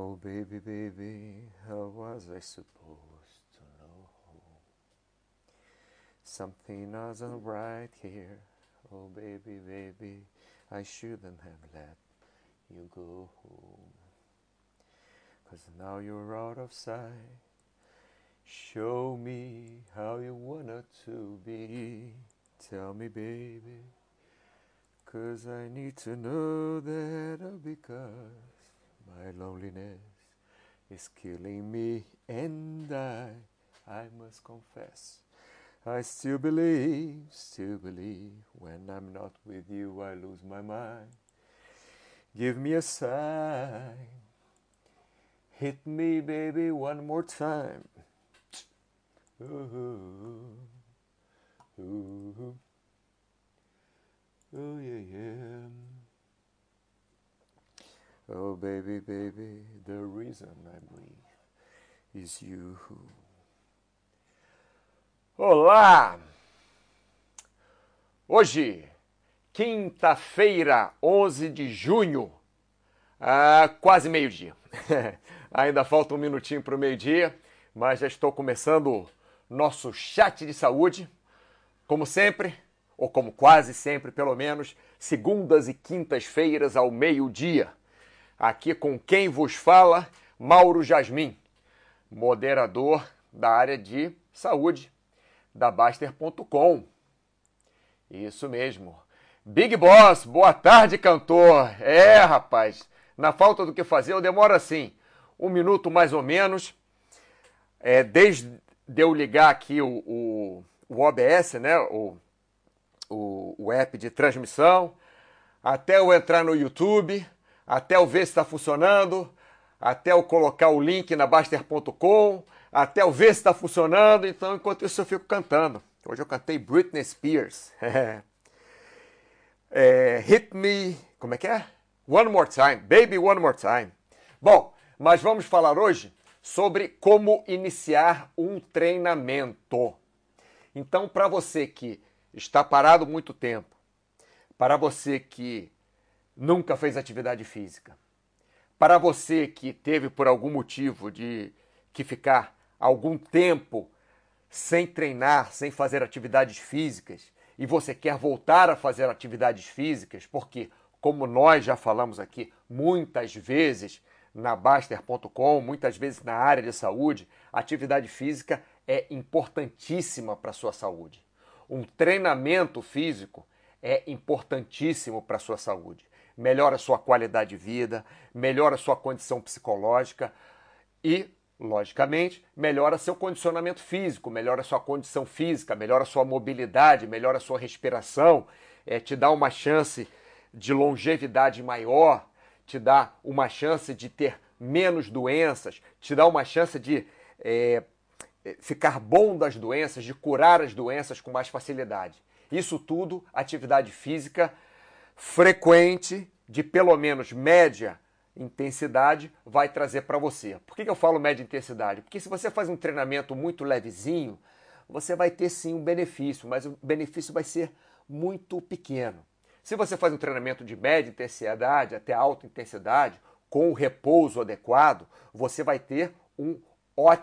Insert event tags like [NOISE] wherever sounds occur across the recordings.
Oh, baby, baby, how was I supposed to know? Something wasn't right here. Oh, baby, baby, I shouldn't have let you go. Cause now you're out of sight. Show me how you wanted to be. Tell me, baby. Cause I need to know that I'll be because my loneliness is killing me and I, I must confess. I still believe, still believe, when I'm not with you, I lose my mind. Give me a sign. Hit me, baby, one more time. Ooh, ooh, oh yeah, yeah. Oh, baby, baby, the reason I breathe is you. Olá! Hoje, quinta-feira, 11 de junho, ah, quase meio-dia. [LAUGHS] Ainda falta um minutinho para o meio-dia, mas já estou começando nosso chat de saúde. Como sempre, ou como quase sempre, pelo menos, segundas e quintas-feiras ao meio-dia. Aqui com quem vos fala, Mauro Jasmin, moderador da área de saúde da Baster.com. Isso mesmo. Big Boss, boa tarde, cantor. É, rapaz, na falta do que fazer, eu demoro assim, um minuto mais ou menos, é, desde eu ligar aqui o, o, o OBS, né, o, o, o app de transmissão, até eu entrar no YouTube, até eu ver se está funcionando, até eu colocar o link na Baster.com, até eu ver se está funcionando. Então, enquanto isso, eu fico cantando. Hoje eu cantei Britney Spears. [LAUGHS] é, hit me. Como é que é? One more time. Baby, one more time. Bom, mas vamos falar hoje sobre como iniciar um treinamento. Então, para você que está parado muito tempo, para você que nunca fez atividade física, para você que teve por algum motivo de que ficar algum tempo sem treinar, sem fazer atividades físicas, e você quer voltar a fazer atividades físicas, porque, como nós já falamos aqui muitas vezes na Baster.com, muitas vezes na área de saúde, atividade física é importantíssima para a sua saúde. Um treinamento físico é importantíssimo para a sua saúde. Melhora a sua qualidade de vida, melhora a sua condição psicológica e logicamente, melhora seu condicionamento físico, melhora sua condição física, melhora sua mobilidade, melhora sua respiração, é, te dá uma chance de longevidade maior, te dá uma chance de ter menos doenças, te dá uma chance de é, é ficar bom das doenças, de curar as doenças com mais facilidade. Isso tudo, atividade física frequente, de pelo menos média intensidade vai trazer para você. Por que, eu falo média intensidade? Porque se você faz um treinamento muito levezinho, você vai ter sim um benefício, mas o benefício vai ser muito pequeno. Se você faz um treinamento de média intensidade até alta intensidade, com o repouso adequado, você vai ter um,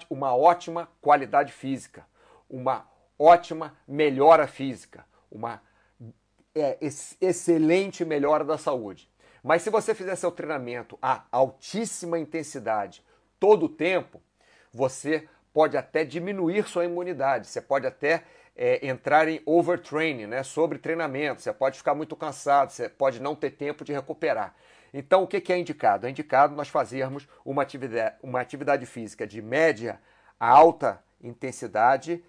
uma ótima qualidade física, uma ótima melhora física, uma é, excelente melhora da saúde. Mas se você fizer seu treinamento a altíssima intensidade todo o tempo, você pode até diminuir sua imunidade, você pode até é, entrar em overtraining, né, sobre treinamento, você pode ficar muito cansado, você pode não ter tempo de recuperar. Então, o que é indicado? É indicado nós fazermos uma atividade, uma atividade física de média a alta intensidade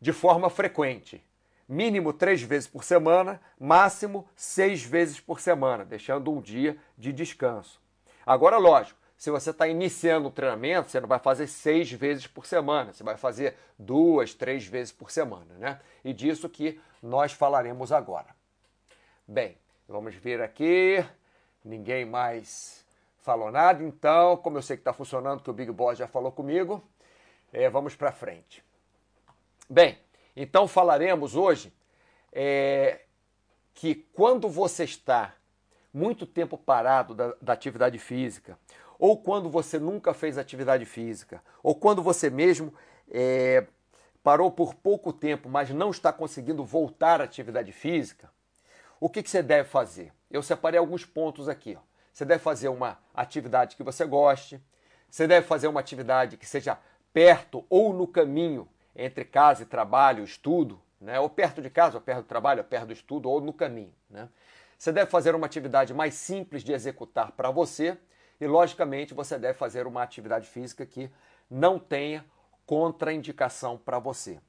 de forma frequente mínimo três vezes por semana, máximo seis vezes por semana, deixando um dia de descanso. Agora, lógico, se você está iniciando o treinamento, você não vai fazer seis vezes por semana, você vai fazer duas, três vezes por semana, né? E disso que nós falaremos agora. Bem, vamos ver aqui. Ninguém mais falou nada, então, como eu sei que está funcionando, que o Big Boss já falou comigo, é, vamos para frente. Bem, então falaremos hoje é, que quando você está muito tempo parado da, da atividade física, ou quando você nunca fez atividade física, ou quando você mesmo é, parou por pouco tempo, mas não está conseguindo voltar à atividade física, o que, que você deve fazer? Eu separei alguns pontos aqui. Ó. Você deve fazer uma atividade que você goste, você deve fazer uma atividade que seja perto ou no caminho entre casa e trabalho, estudo, né? ou perto de casa, ou perto do trabalho, ou perto do estudo, ou no caminho. Né? Você deve fazer uma atividade mais simples de executar para você e, logicamente, você deve fazer uma atividade física que não tenha contraindicação para você.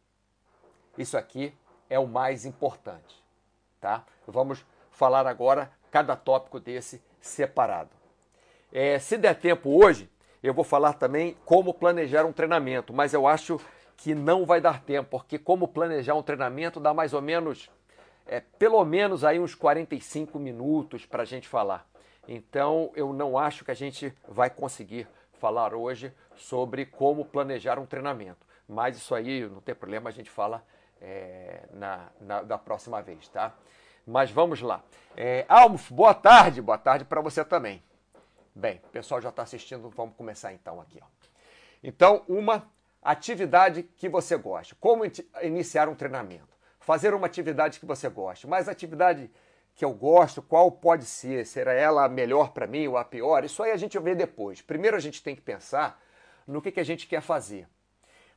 Isso aqui é o mais importante, tá? Vamos falar agora cada tópico desse separado. É, se der tempo hoje, eu vou falar também como planejar um treinamento, mas eu acho que não vai dar tempo, porque como planejar um treinamento dá mais ou menos, é, pelo menos aí uns 45 minutos para a gente falar. Então eu não acho que a gente vai conseguir falar hoje sobre como planejar um treinamento. Mas isso aí não tem problema, a gente fala é, na, na, da próxima vez, tá? Mas vamos lá. É, boa tarde, boa tarde para você também. Bem, o pessoal já está assistindo, vamos começar então aqui. Ó. Então, uma atividade que você gosta. Como iniciar um treinamento? Fazer uma atividade que você gosta. Mas atividade que eu gosto, qual pode ser? Será ela a melhor para mim ou a pior? Isso aí a gente vê depois. Primeiro a gente tem que pensar no que, que a gente quer fazer.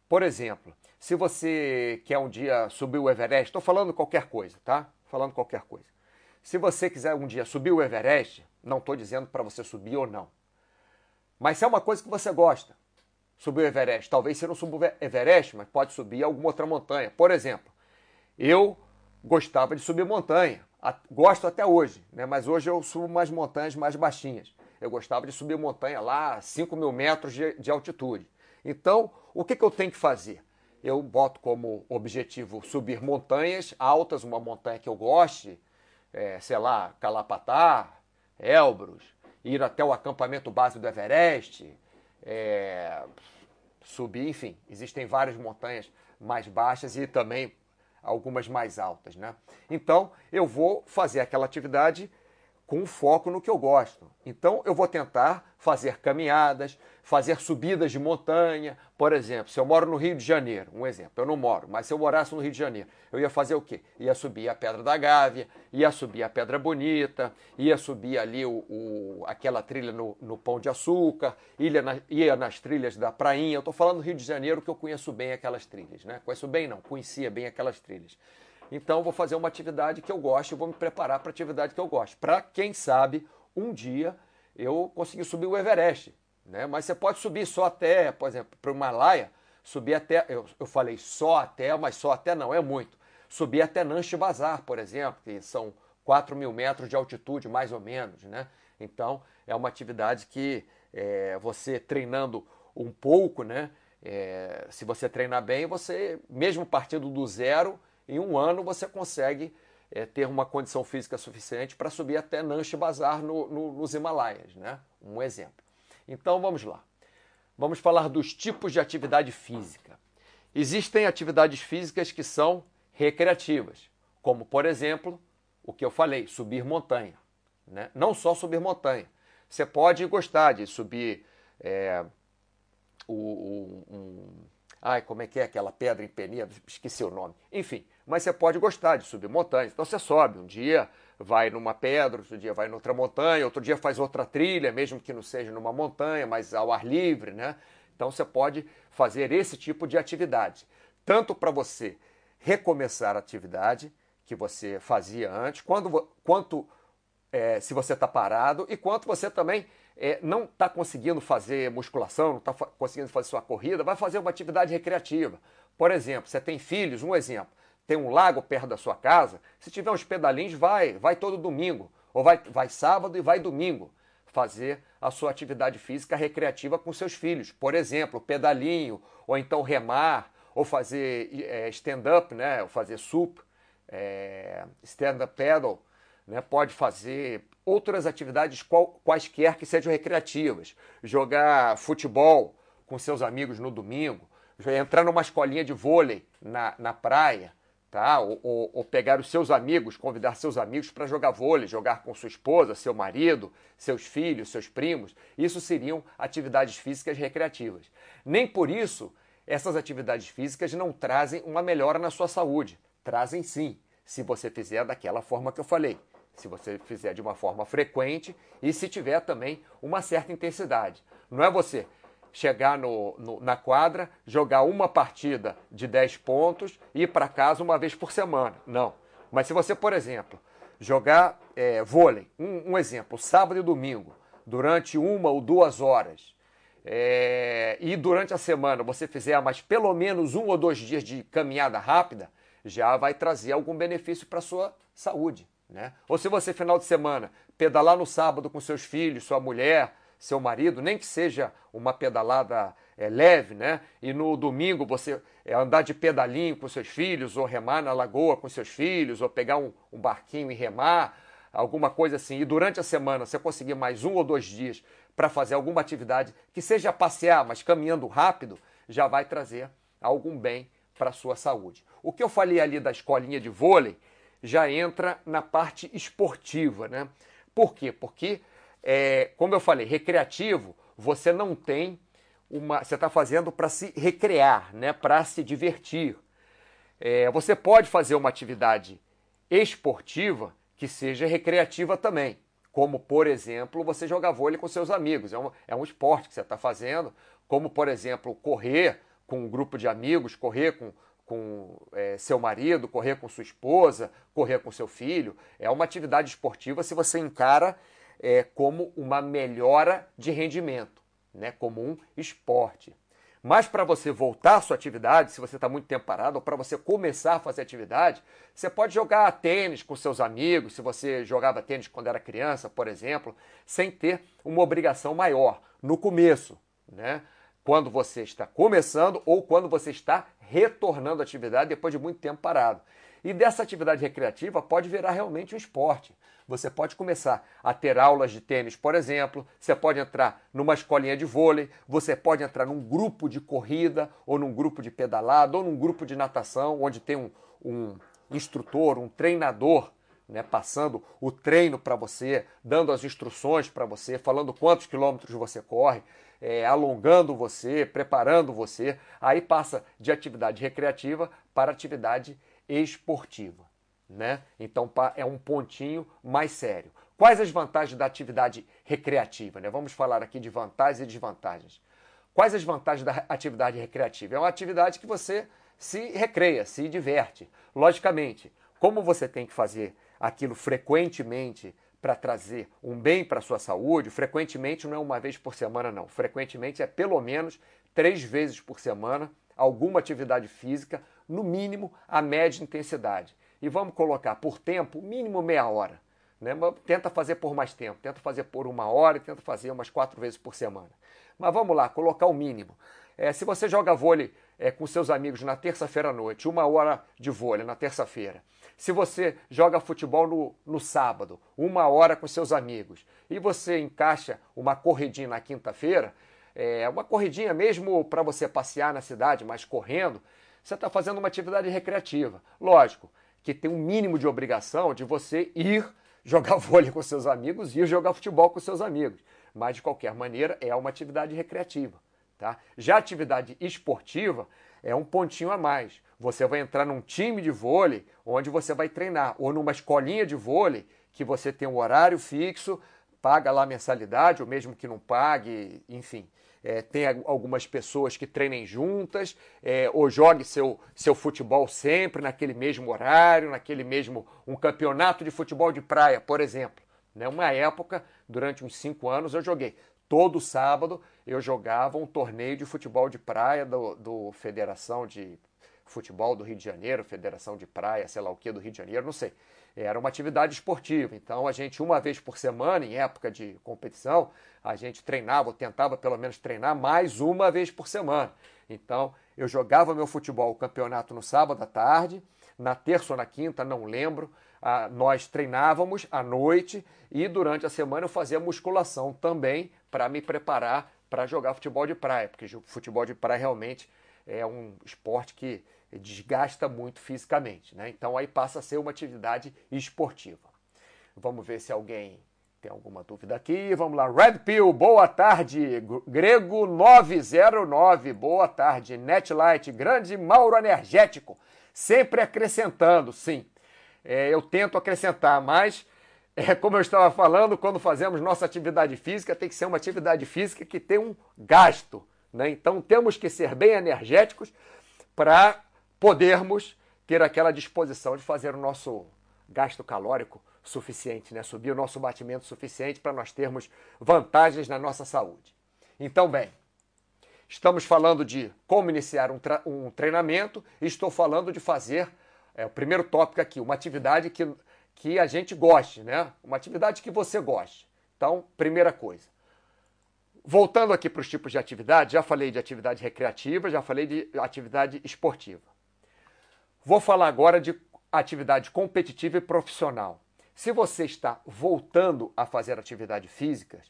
Por exemplo, se você quer um dia subir o Everest, estou falando qualquer coisa, tá? Falando qualquer coisa. Se você quiser um dia subir o Everest, não estou dizendo para você subir ou não. Mas se é uma coisa que você gosta, subir o Everest, talvez você não suba o Everest, mas pode subir alguma outra montanha. Por exemplo, eu gostava de subir montanha, gosto até hoje, né? mas hoje eu subo umas montanhas mais baixinhas. Eu gostava de subir montanha lá, 5 mil metros de, de altitude. Então, o que, que eu tenho que fazer? Eu boto como objetivo subir montanhas altas, uma montanha que eu goste, é, sei lá, Calapatá, Elbrus, ir até o acampamento base do Everest, é, subir, enfim, existem várias montanhas mais baixas e também algumas mais altas, né? Então, eu vou fazer aquela atividade com foco no que eu gosto. Então, eu vou tentar fazer caminhadas, fazer subidas de montanha. Por exemplo, se eu moro no Rio de Janeiro, um exemplo, eu não moro, mas se eu morasse no Rio de Janeiro, eu ia fazer o quê? Ia subir a Pedra da Gávea, ia subir a Pedra Bonita, ia subir ali o, o aquela trilha no, no, Pão de Açúcar, ia, na, ia nas trilhas da Prainha. Eu estou falando do Rio de Janeiro que eu conheço bem aquelas trilhas, né? Conheço bem não, conhecia bem aquelas trilhas. Então, vou fazer uma atividade que eu gosto e vou me preparar para a atividade que eu gosto. Para, quem sabe, um dia eu conseguir subir o Everest. Né? Mas você pode subir só até, por exemplo, para o Himalaia, subir até, eu, eu falei só até, mas só até não, é muito. Subir até Nanche Bazar, por exemplo, que são 4 mil metros de altitude, mais ou menos. Né? Então, é uma atividade que é, você treinando um pouco, né? É, se você treinar bem, você, mesmo partindo do zero, em um ano você consegue é, ter uma condição física suficiente para subir até Nanche Bazar no, no, nos Himalaias, né? Um exemplo. Então vamos lá. Vamos falar dos tipos de atividade física. Existem atividades físicas que são recreativas, como por exemplo o que eu falei, subir montanha. Né? Não só subir montanha. Você pode gostar de subir é, o, o, um, ai, como é que é aquela pedra empenhada? Esqueci o nome. Enfim, mas você pode gostar de subir montanhas. Então você sobe, um dia vai numa pedra, outro dia vai noutra montanha, outro dia faz outra trilha, mesmo que não seja numa montanha, mas ao ar livre, né? Então você pode fazer esse tipo de atividade, tanto para você recomeçar a atividade que você fazia antes, quando, quanto é, se você está parado e quanto você também é, não está conseguindo fazer musculação, não está conseguindo fazer sua corrida, vai fazer uma atividade recreativa. Por exemplo, você tem filhos, um exemplo tem um lago perto da sua casa, se tiver uns pedalinhos, vai, vai todo domingo, ou vai, vai sábado e vai domingo fazer a sua atividade física recreativa com seus filhos. Por exemplo, pedalinho, ou então remar, ou fazer é, stand-up, né? ou fazer sup, é, stand-up paddle, né? pode fazer outras atividades qual, quaisquer que sejam recreativas. Jogar futebol com seus amigos no domingo, entrar numa escolinha de vôlei na, na praia, tá? Ou, ou, ou, pegar os seus amigos, convidar seus amigos para jogar vôlei, jogar com sua esposa, seu marido, seus filhos, seus primos. Isso seriam atividades físicas recreativas. Nem por isso essas atividades físicas não trazem uma melhora na sua saúde. Trazem sim, se você fizer daquela forma que eu falei. Se você fizer de uma forma frequente e se tiver também uma certa intensidade. Não é você chegar no, no, na quadra, jogar uma partida de 10 pontos e ir para casa uma vez por semana. Não. Mas se você, por exemplo, jogar é, vôlei, um, um, exemplo, sábado e domingo, durante uma ou duas horas, é, e durante a semana você fizer mais pelo menos um ou dois dias de caminhada rápida, já vai trazer algum benefício para a sua saúde. Né? Ou se você, final de semana, pedalar no sábado com seus filhos, sua mulher, seu marido, nem que seja uma pedalada é, leve, né? E no domingo você é, andar de pedalinho com seus filhos, ou remar na lagoa com seus filhos, ou pegar um, um barquinho e remar, alguma coisa assim. E durante a semana você conseguir mais um ou dois dias para fazer alguma atividade que seja passear, mas caminhando rápido, já vai trazer algum bem para a sua saúde. O que eu falei ali da escolinha de vôlei já entra na parte esportiva, né? Por quê? Porque é, como eu falei, recreativo, você não tem uma. Você está fazendo para se recrear, né? para se divertir. É, você pode fazer uma atividade esportiva que seja recreativa também. Como, por exemplo, você jogar vôlei com seus amigos. É um, é um esporte que você está fazendo. Como, por exemplo, correr com um grupo de amigos, correr com, com é, seu marido, correr com sua esposa, correr com seu filho. É uma atividade esportiva se você encara é, como uma melhora de rendimento, né, como um esporte. Mas para você voltar à sua atividade, se você está muito tempo parado, ou para você começar a fazer atividade, você pode jogar tênis com seus amigos, se você jogava tênis quando era criança, por exemplo, sem ter uma obrigação maior no começo, né? Quando você está começando ou quando você está retornando à atividade depois de muito tempo parado. E dessa atividade recreativa pode virar realmente um esporte. Você pode começar a ter aulas de tênis, por exemplo, você pode entrar numa escolinha de vôlei, você pode entrar num grupo de corrida, ou num grupo de pedalada, ou num grupo de natação, onde tem um, um instrutor, um treinador né, passando o treino para você, dando as instruções para você, falando quantos quilômetros você corre, é, alongando você, preparando você. Aí passa de atividade recreativa para atividade esportiva. Né? Então é um pontinho mais sério. Quais as vantagens da atividade recreativa? Né? Vamos falar aqui de vantagens e desvantagens. Quais as vantagens da atividade recreativa? É uma atividade que você se recreia, se diverte. Logicamente, como você tem que fazer aquilo frequentemente para trazer um bem para a sua saúde, frequentemente não é uma vez por semana, não. Frequentemente é pelo menos três vezes por semana alguma atividade física, no mínimo a média intensidade e vamos colocar por tempo, mínimo meia hora. Né? Tenta fazer por mais tempo, tenta fazer por uma hora e tenta fazer umas quatro vezes por semana. Mas vamos lá, colocar o mínimo. É, se você joga vôlei é, com seus amigos na terça-feira à noite, uma hora de vôlei na terça-feira. Se você joga futebol no, no sábado, uma hora com seus amigos, e você encaixa uma corridinha na quinta-feira, é, uma corridinha mesmo para você passear na cidade, mas correndo, você está fazendo uma atividade recreativa. Lógico, que tem um mínimo de obrigação de você ir [LAUGHS] jogar vôlei com seus amigos e ir jogar futebol com seus amigos. Mas, de qualquer maneira, é uma atividade recreativa. Tá? Já atividade esportiva é um pontinho a mais. Você vai entrar num time de vôlei onde você vai treinar, ou numa escolinha de vôlei que você tem um horário fixo, paga lá mensalidade, ou mesmo que não pague, enfim é, tem algumas pessoas que treinem juntas, é, ou jogue seu, seu futebol sempre naquele mesmo horário, naquele mesmo. um campeonato de futebol de praia, por exemplo. Né? Uma época, durante uns cinco anos, eu joguei. Todo sábado eu jogava um torneio de futebol de praia do, do Federação de Futebol do Rio de Janeiro, Federação de Praia, sei lá o que do Rio de Janeiro, não sei. Era uma atividade esportiva, então a gente, uma vez por semana, em época de competição, a gente treinava, ou tentava pelo menos treinar mais uma vez por semana. Então eu jogava meu futebol, o campeonato no sábado à tarde, na terça ou na quinta, não lembro, ah, nós treinávamos à noite e durante a semana eu fazia musculação também para me preparar para jogar futebol de praia, porque futebol de praia realmente é um esporte que desgasta muito fisicamente, né? Então aí passa a ser uma atividade esportiva. Vamos ver se alguém tem alguma dúvida aqui? Vamos lá. Red Pill, boa tarde. Grego 909, boa tarde. Netlight, grande Mauro Energético. Sempre acrescentando, sim. É, eu tento acrescentar, mas, é, como eu estava falando, quando fazemos nossa atividade física, tem que ser uma atividade física que tem um gasto. Né? Então temos que ser bem energéticos para podermos ter aquela disposição de fazer o nosso gasto calórico suficiente, né? subir o nosso batimento suficiente para nós termos vantagens na nossa saúde. Então, bem, estamos falando de como iniciar um, um treinamento e estou falando de fazer, é, o primeiro tópico aqui, uma atividade que, que a gente goste, né? uma atividade que você goste. Então, primeira coisa. Voltando aqui para os tipos de atividade, já falei de atividade recreativa, já falei de atividade esportiva. Vou falar agora de atividade competitiva e profissional. Se você está voltando a fazer atividade física,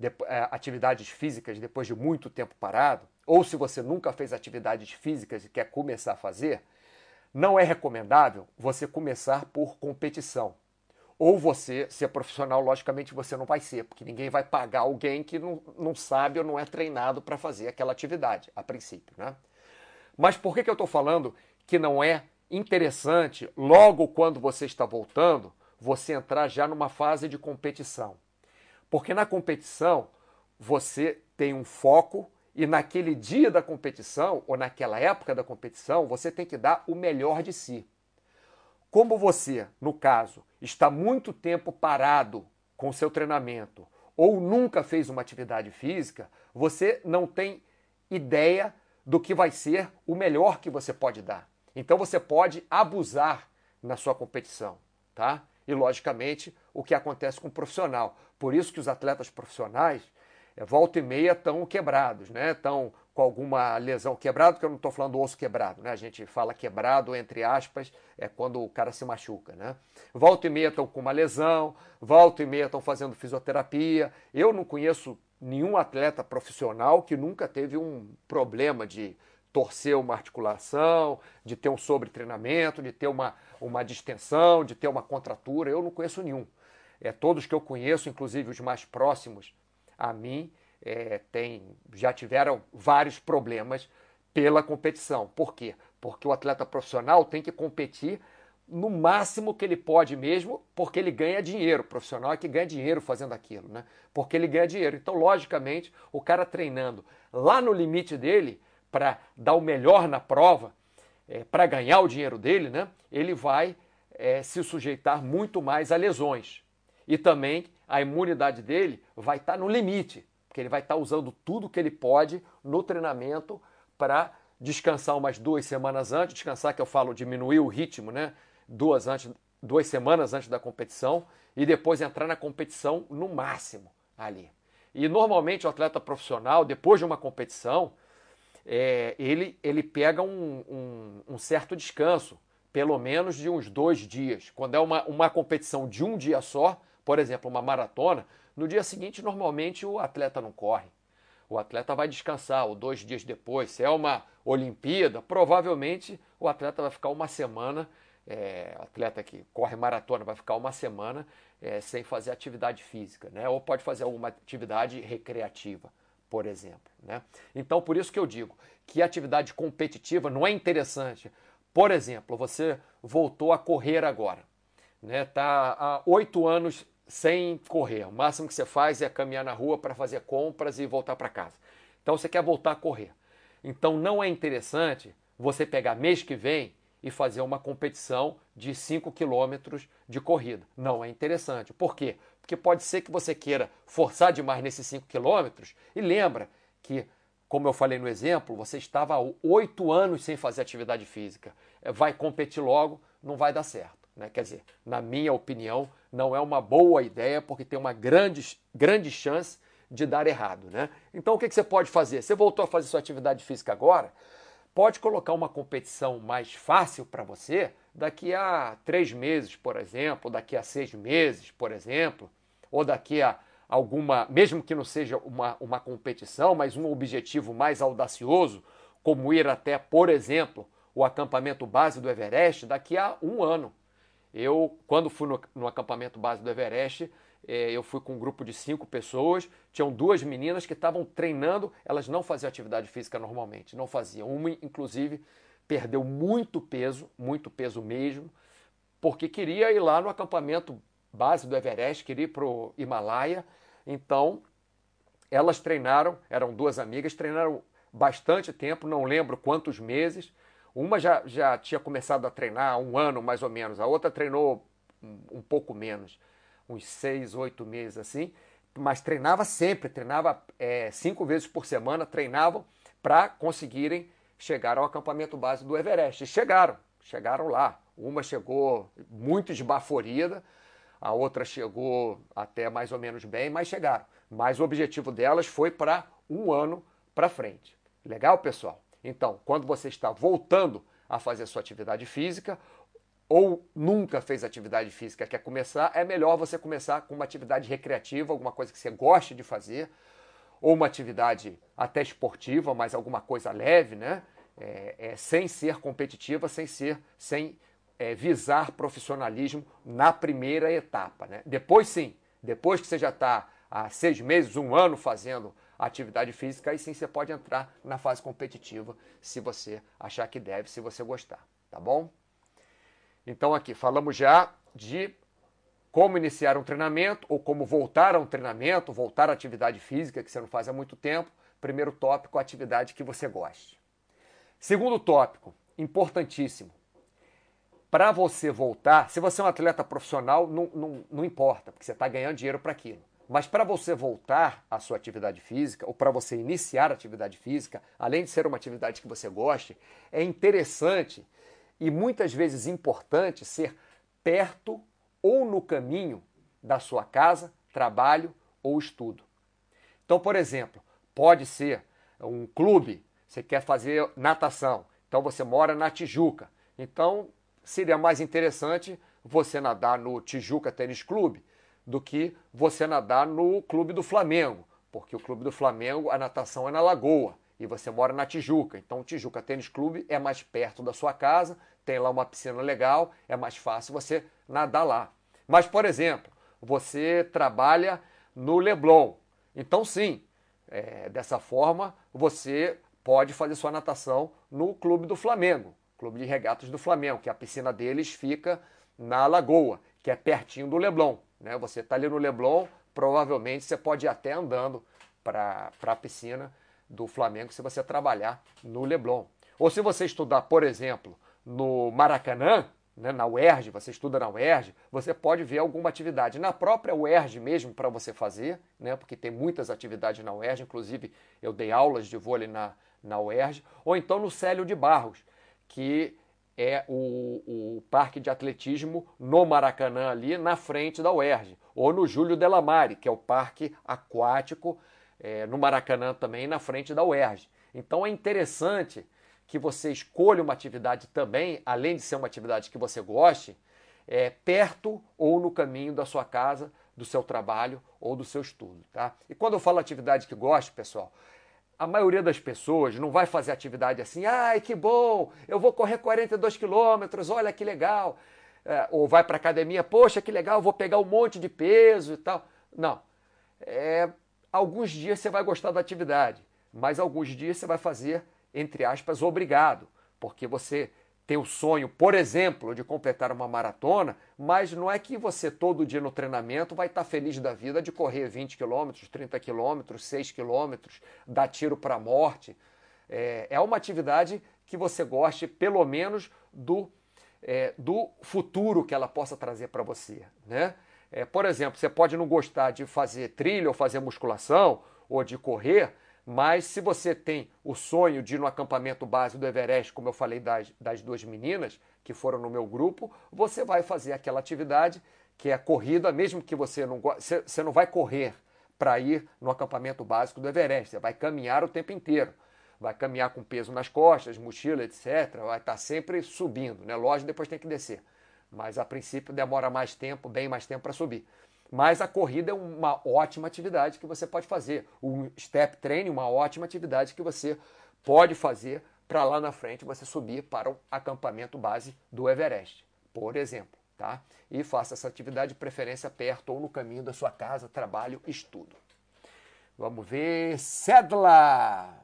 é, atividades físicas depois de muito tempo parado, ou se você nunca fez atividades físicas e quer começar a fazer, não é recomendável você começar por competição. Ou você ser profissional, logicamente você não vai ser, porque ninguém vai pagar alguém que não, não sabe ou não é treinado para fazer aquela atividade, a princípio. Né? Mas por que, que eu estou falando que não é interessante, logo quando você está voltando, você entrar já numa fase de competição. Porque na competição você tem um foco e naquele dia da competição ou naquela época da competição você tem que dar o melhor de si. Como você, no caso, está muito tempo parado com seu treinamento ou nunca fez uma atividade física, você não tem ideia do que vai ser o melhor que você pode dar. Então você pode abusar na sua competição, tá? e, logicamente, o que acontece com o profissional. Por isso que os atletas profissionais, volta e meia, estão quebrados, né? Estão com alguma lesão quebrado, que eu não estou falando osso quebrado, né? A gente fala quebrado, entre aspas, é quando o cara se machuca, né? Volta e meia estão com uma lesão, volta e meia estão fazendo fisioterapia. Eu não conheço nenhum atleta profissional que nunca teve um problema de torcer uma articulação, de ter um sobretreinamento, de ter uma, uma distensão, de ter uma contratura. Eu não conheço nenhum. É, todos que eu conheço, inclusive os mais próximos a mim, é, tem, já tiveram vários problemas pela competição. Por quê? Porque o atleta profissional tem que competir no máximo que ele pode mesmo, porque ele ganha dinheiro. O profissional é que ganha dinheiro fazendo aquilo, né? Porque ele ganha dinheiro. Então, logicamente, o cara treinando lá no limite dele, para dar o melhor na prova, é, para ganhar o dinheiro dele, né, ele vai é, se sujeitar muito mais a lesões. E também a imunidade dele vai estar tá no limite, porque ele vai estar tá usando tudo que ele pode no treinamento para descansar umas duas semanas antes. Descansar, que eu falo, diminuir o ritmo, né? Duas, antes, duas semanas antes da competição e depois entrar na competição no máximo ali. E normalmente o atleta profissional, depois de uma competição, é, ele, ele pega um, um, um, certo descanso, pelo menos de uns dois dias. Quando é uma, uma competição de um dia só, por exemplo, uma maratona, no dia seguinte normalmente o atleta não corre. O atleta vai descansar, ou dois dias depois. Se é uma Olimpíada, provavelmente o atleta vai ficar uma semana, é, atleta que corre maratona vai ficar uma semana é, sem fazer atividade física, né? ou pode fazer alguma atividade recreativa por exemplo. Né? Então, por isso que eu digo que atividade competitiva não é interessante. Por exemplo, você voltou a correr agora, né? Tá há oito anos sem correr. O máximo que você faz é caminhar na rua para fazer compras e voltar para casa. Então você quer voltar a correr. Então não é interessante você pegar mês que vem e fazer uma competição de 5 quilômetros de corrida. Não é interessante. Por quê? porque pode ser que você queira forçar demais nesses 5 quilômetros e lembra que, como eu falei no exemplo, você estava há 8 anos sem fazer atividade física. É, vai competir logo, não vai dar certo. Né? Quer dizer, na minha opinião, não é uma boa ideia porque tem uma grande, grande chance de dar errado. Né? Então o que, que você pode fazer? Você voltou a fazer sua atividade física agora? Pode colocar uma competição mais fácil para você daqui a três meses, por exemplo, daqui a seis meses, por exemplo, ou daqui a alguma, mesmo que não seja uma, uma competição, mas um objetivo mais audacioso, como ir até, por exemplo, o acampamento base do Everest daqui a um ano. Eu, quando fui no, no acampamento base do Everest, eh, eu fui com um grupo de cinco pessoas, tinham duas meninas que estavam treinando, elas não faziam atividade física normalmente, não faziam. Uma, inclusive, perdeu muito peso, muito peso mesmo, porque queria ir lá no acampamento base do Everest, queria ir para o Himalaia. Então, elas treinaram, eram duas amigas, treinaram bastante tempo, não lembro quantos meses. Uma já, já tinha começado a treinar há um ano mais ou menos, a outra treinou um, pouco menos, uns seis, oito meses assim, mas treinava sempre, treinava é, cinco vezes por semana, treinavam para conseguirem chegar ao acampamento base do Everest. E chegaram, chegaram lá. Uma chegou muito esbaforida, a outra chegou até mais ou menos bem, mas chegaram. Mas o objetivo delas foi para um ano para frente. Legal, pessoal? Então, quando você está voltando a fazer sua atividade física, ou nunca fez atividade física quer começar, é melhor você começar com uma atividade recreativa, alguma coisa que você goste de fazer, ou uma atividade até esportiva, mas alguma coisa leve, né? É, é, sem ser competitiva, sem ser, sem é, visar profissionalismo na primeira etapa. Né? Depois sim, depois que você já está há seis meses, um ano fazendo atividade física, aí sim você pode entrar na fase competitiva, se você achar que deve, se você gostar, tá bom? Então aqui falamos já de como iniciar um treinamento ou como voltar a um treinamento, voltar à atividade física que você não faz há muito tempo. Primeiro tópico, atividade que você goste. Segundo tópico, importantíssimo, para você voltar, se você é um atleta profissional, não, não, não importa, porque você está ganhando dinheiro para aquilo. Mas para você voltar à sua atividade física, ou para você iniciar a atividade física, além de ser uma atividade que você goste, é interessante e muitas vezes importante ser perto ou no caminho da sua casa, trabalho ou estudo. Então, por exemplo, pode ser um clube, você quer fazer natação, então você mora na Tijuca. Então, seria mais interessante você nadar no Tijuca Tênis Clube do que você nadar no Clube do Flamengo, porque o Clube do Flamengo, a natação é na Lagoa e você mora na Tijuca. Então, o Tijuca Tênis Clube é mais perto da sua casa, tem lá uma piscina legal, é mais fácil você nadar lá. Mas, por exemplo, você trabalha no Leblon. Então, sim, é, dessa forma você pode fazer sua natação no Clube do Flamengo. Clube de Regatas do Flamengo, que a piscina deles fica na Lagoa, que é pertinho do Leblon. Né? Você está ali no Leblon, provavelmente você pode ir até andando para a piscina do Flamengo se você trabalhar no Leblon. Ou se você estudar, por exemplo, no Maracanã, né, na UERJ, você estuda na UERJ, você pode ver alguma atividade na própria UERJ mesmo para você fazer, né, porque tem muitas atividades na UERJ, inclusive eu dei aulas de vôlei na, na UERJ, ou então no Célio de Barros, que é o, o parque de atletismo no Maracanã, ali na frente da UERJ, ou no Júlio Delamare, que é o parque aquático é, no Maracanã também, na frente da UERJ. Então é interessante que você escolha uma atividade também, além de ser uma atividade que você goste, é, perto ou no caminho da sua casa, do seu trabalho ou do seu estudo. Tá? E quando eu falo atividade que goste, pessoal, a maioria das pessoas não vai fazer atividade assim, ai que bom, eu vou correr 42 quilômetros, olha que legal. É, ou vai para academia, poxa que legal, vou pegar um monte de peso e tal. Não. É, alguns dias você vai gostar da atividade, mas alguns dias você vai fazer, entre aspas, obrigado, porque você tem o sonho, por exemplo, de completar uma maratona, mas não é que você todo dia no treinamento vai estar feliz da vida de correr 20 quilômetros, 30 quilômetros, 6 quilômetros, dar tiro para a morte. É, é, uma atividade que você goste, pelo menos, do, é, do futuro que ela possa trazer para você. Né? É, por exemplo, você pode não gostar de fazer trilha ou fazer musculação ou de correr, mas se você tem o sonho de ir no acampamento base do Everest, como eu falei das, das duas meninas que foram no meu grupo, você vai fazer aquela atividade que é a corrida, mesmo que você não você, não vai correr para ir no acampamento básico do Everest, você vai caminhar o tempo inteiro. Vai caminhar com peso nas costas, mochila, etc. Vai estar sempre subindo, né? Lógico, depois tem que descer. Mas a princípio demora mais tempo, bem mais tempo para subir. Mas a corrida é uma ótima atividade que você pode fazer. O step training, uma ótima atividade que você pode fazer para lá na frente você subir para o acampamento base do Everest, por exemplo, tá? E faça essa atividade de preferência perto ou no caminho da sua casa, trabalho, estudo. Vamos ver, cédula.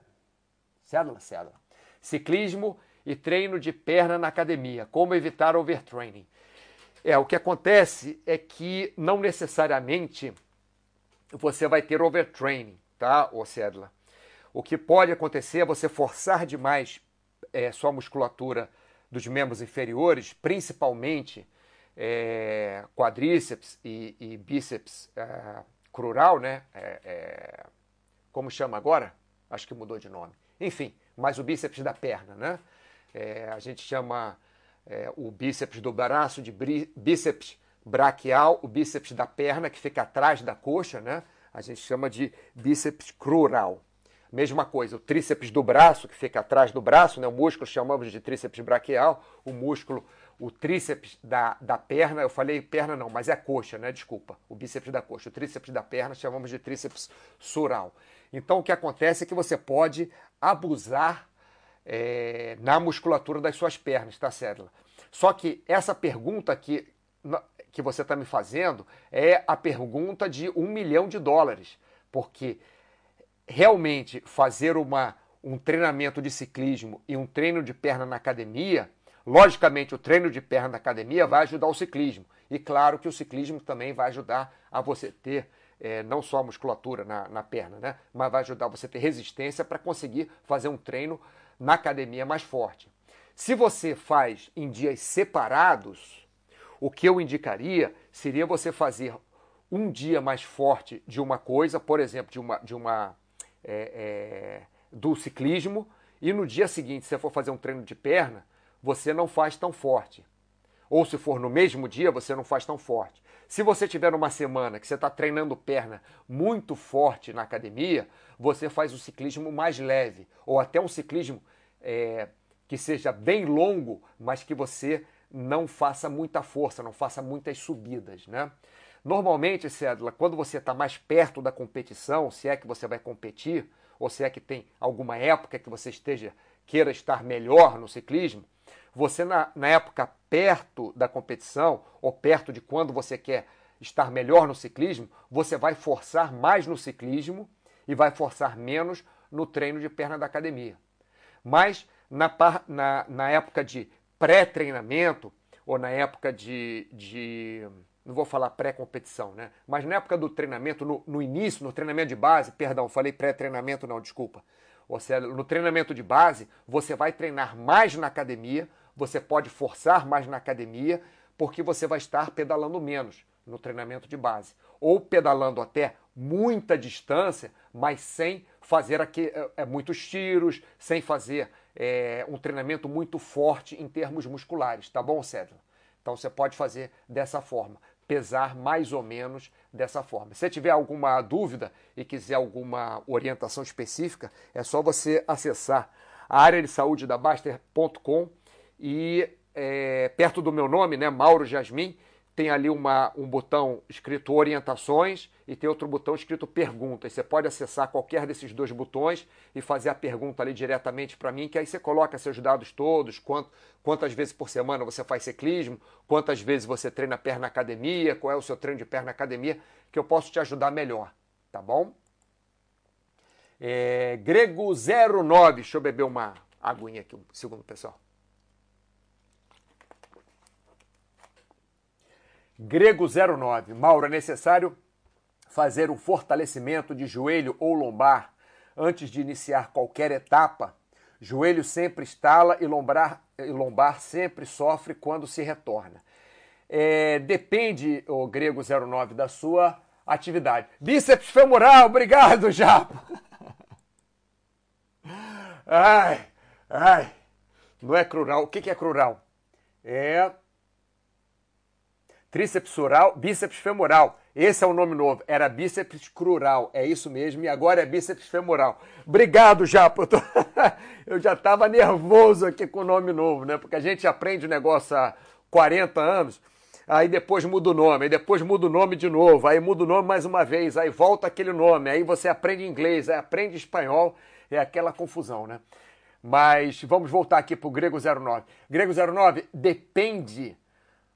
Cédula, cédula. Ciclismo e treino de perna na academia. Como evitar overtraining? É, o que acontece é que não necessariamente você vai ter overtraining, tá, ô Cédula? O que pode acontecer é você forçar demais é, sua musculatura dos membros inferiores, principalmente é, quadríceps e, e bíceps é, crural, né? É, é, como chama agora? Acho que mudou de nome. Enfim, mas o bíceps da perna, né? É, a gente chama o bíceps do braço de bíceps braquial, o bíceps da perna que fica atrás da coxa, né? A gente chama de bíceps crural. Mesma coisa, o tríceps do braço, que fica atrás do braço, né? o músculo chamamos de tríceps braquial, o músculo, o tríceps da, da perna, eu falei perna não, mas é coxa, né? Desculpa, o bíceps da coxa. O tríceps da perna chamamos de tríceps sural. Então o que acontece é que você pode abusar é, na musculatura das suas pernas, tá, Cédula? Só que essa pergunta aqui que você está me fazendo é a pergunta de um milhão de dólares, porque realmente fazer uma, um treinamento de ciclismo e um treino de perna na academia, logicamente o treino de perna na academia vai ajudar o ciclismo. E claro que o ciclismo também vai ajudar a você ter é, não só a musculatura na, na perna, né? mas vai ajudar você a ter resistência para conseguir fazer um treino na academia mais forte. Se você faz em dias separados, o que eu indicaria seria você fazer um dia mais forte de uma coisa, por exemplo, de uma, de uma é, é, do ciclismo e no dia seguinte, se você for fazer um treino de perna, você não faz tão forte. Ou se for no mesmo dia, você não faz tão forte. Se você tiver uma semana que você está treinando perna muito forte na academia, você faz o ciclismo mais leve, ou até um ciclismo é, que seja bem longo, mas que você não faça muita força, não faça muitas subidas, né? Normalmente, Cédula, quando você está mais perto da competição, se é que você vai competir, ou se é que tem alguma época que você esteja queira estar melhor no ciclismo, você na, na época perto da competição, ou perto de quando você quer estar melhor no ciclismo, você vai forçar mais no ciclismo e vai forçar menos no treino de perna da academia. Mas na, na, na época de pré-treinamento, ou na época de, de não vou falar pré-competição, né? Mas na época do treinamento, no, no início, no treinamento de base, perdão, falei pré-treinamento, não, desculpa. Ou seja, no treinamento de base, você vai treinar mais na academia, você pode forçar mais na academia, porque você vai estar pedalando menos no treinamento de base. Ou pedalando até muita distância, mas sem fazer aqui, é, é, muitos tiros, sem fazer é, um treinamento muito forte em termos musculares, tá bom, Cédula? Então você pode fazer dessa forma pesar mais ou menos dessa forma. Se tiver alguma dúvida e quiser alguma orientação específica, é só você acessar a área de saúde da Baster.com e é, perto do meu nome, né, Mauro Jasmin, tem ali uma, um botão escrito orientações e tem outro botão escrito perguntas. Você pode acessar qualquer desses dois botões e fazer a pergunta ali diretamente para mim, que aí você coloca seus dados todos, quantas vezes por semana você faz ciclismo, quantas vezes você treina perna na academia, qual é o seu treino de perna na academia, que eu posso te ajudar melhor, tá bom? É, Grego09, deixa eu beber uma aguinha aqui, um segundo, pessoal. Grego 09. Mauro, é necessário fazer um fortalecimento de joelho ou lombar antes de iniciar qualquer etapa? Joelho sempre estala e lombar, e lombar sempre sofre quando se retorna. É, depende, o Grego 09, da sua atividade. Bíceps femoral, obrigado, Japo. [LAUGHS] Ai, ai, não é crural. O que é crural? É tríceps oral, bíceps femoral. Esse é o nome novo. Era bíceps crural. É isso mesmo. E agora é bíceps femoral. Obrigado, Japo. Eu, tô... [LAUGHS] eu já estava nervoso aqui com o nome novo, né? Porque a gente aprende o negócio há 40 anos. Aí depois muda o nome, aí depois muda o nome de novo, aí muda o nome mais uma vez, aí volta aquele nome, aí você aprende inglês, aí aprende espanhol, é aquela confusão, né? Mas vamos voltar aqui para o Grego 09. Grego 09 depende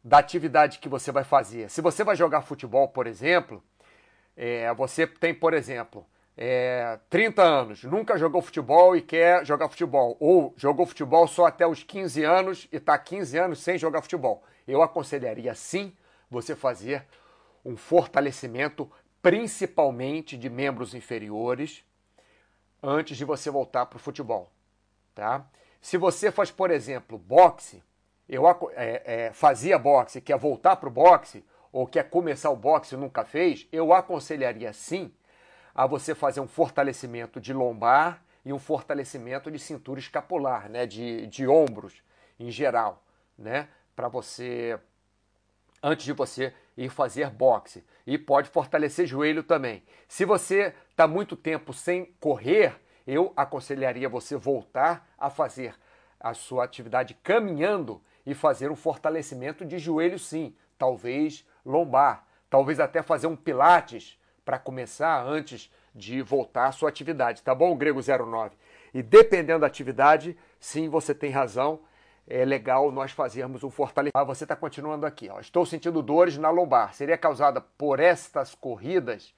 da atividade que você vai fazer. Se você vai jogar futebol, por exemplo, é, você tem, por exemplo, é, 30 anos, nunca jogou futebol e quer jogar futebol, ou jogou futebol só até os 15 anos e está 15 anos sem jogar futebol. Eu aconselharia sim você fazer um fortalecimento, principalmente de membros inferiores, antes de você voltar para o futebol. Tá? Se você faz, por exemplo, boxe, eu é, é, fazia boxe, quer voltar para o boxe, ou quer começar o boxe e nunca fez, eu aconselharia sim a você fazer um fortalecimento de lombar e um fortalecimento de cintura escapular, né, de, de ombros em geral, né, para você antes de você ir fazer boxe. E pode fortalecer joelho também. Se você está muito tempo sem correr, eu aconselharia você voltar a fazer a sua atividade caminhando e fazer um fortalecimento de joelho sim, talvez lombar, talvez até fazer um pilates para começar antes de voltar à sua atividade, tá bom, Grego 09? E dependendo da atividade, sim, você tem razão, é legal nós fazermos um fortalecimento. Ah, você está continuando aqui, ó. Estou sentindo dores na lombar. Seria causada por estas corridas?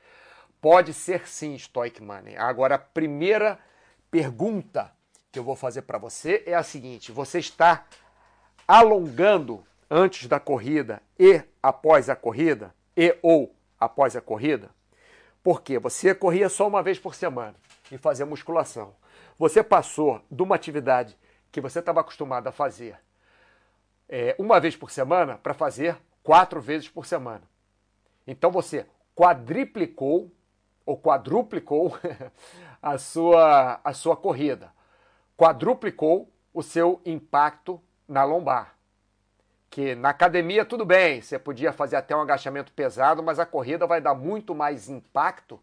Pode ser sim, Stoic Money. Agora, a primeira pergunta que eu vou fazer para você é a seguinte: você está alongando antes da corrida e após a corrida? E ou após a corrida? Porque você corria só uma vez por semana e fazia musculação. Você passou de uma atividade que você estava acostumado a fazer é, uma vez por semana para fazer quatro vezes por semana. Então você quadriplicou ou quadruplicou [LAUGHS] a sua, a sua corrida, quadruplicou o seu impacto na lombar que na academia tudo bem, você podia fazer até um agachamento pesado, mas a corrida vai dar muito mais impacto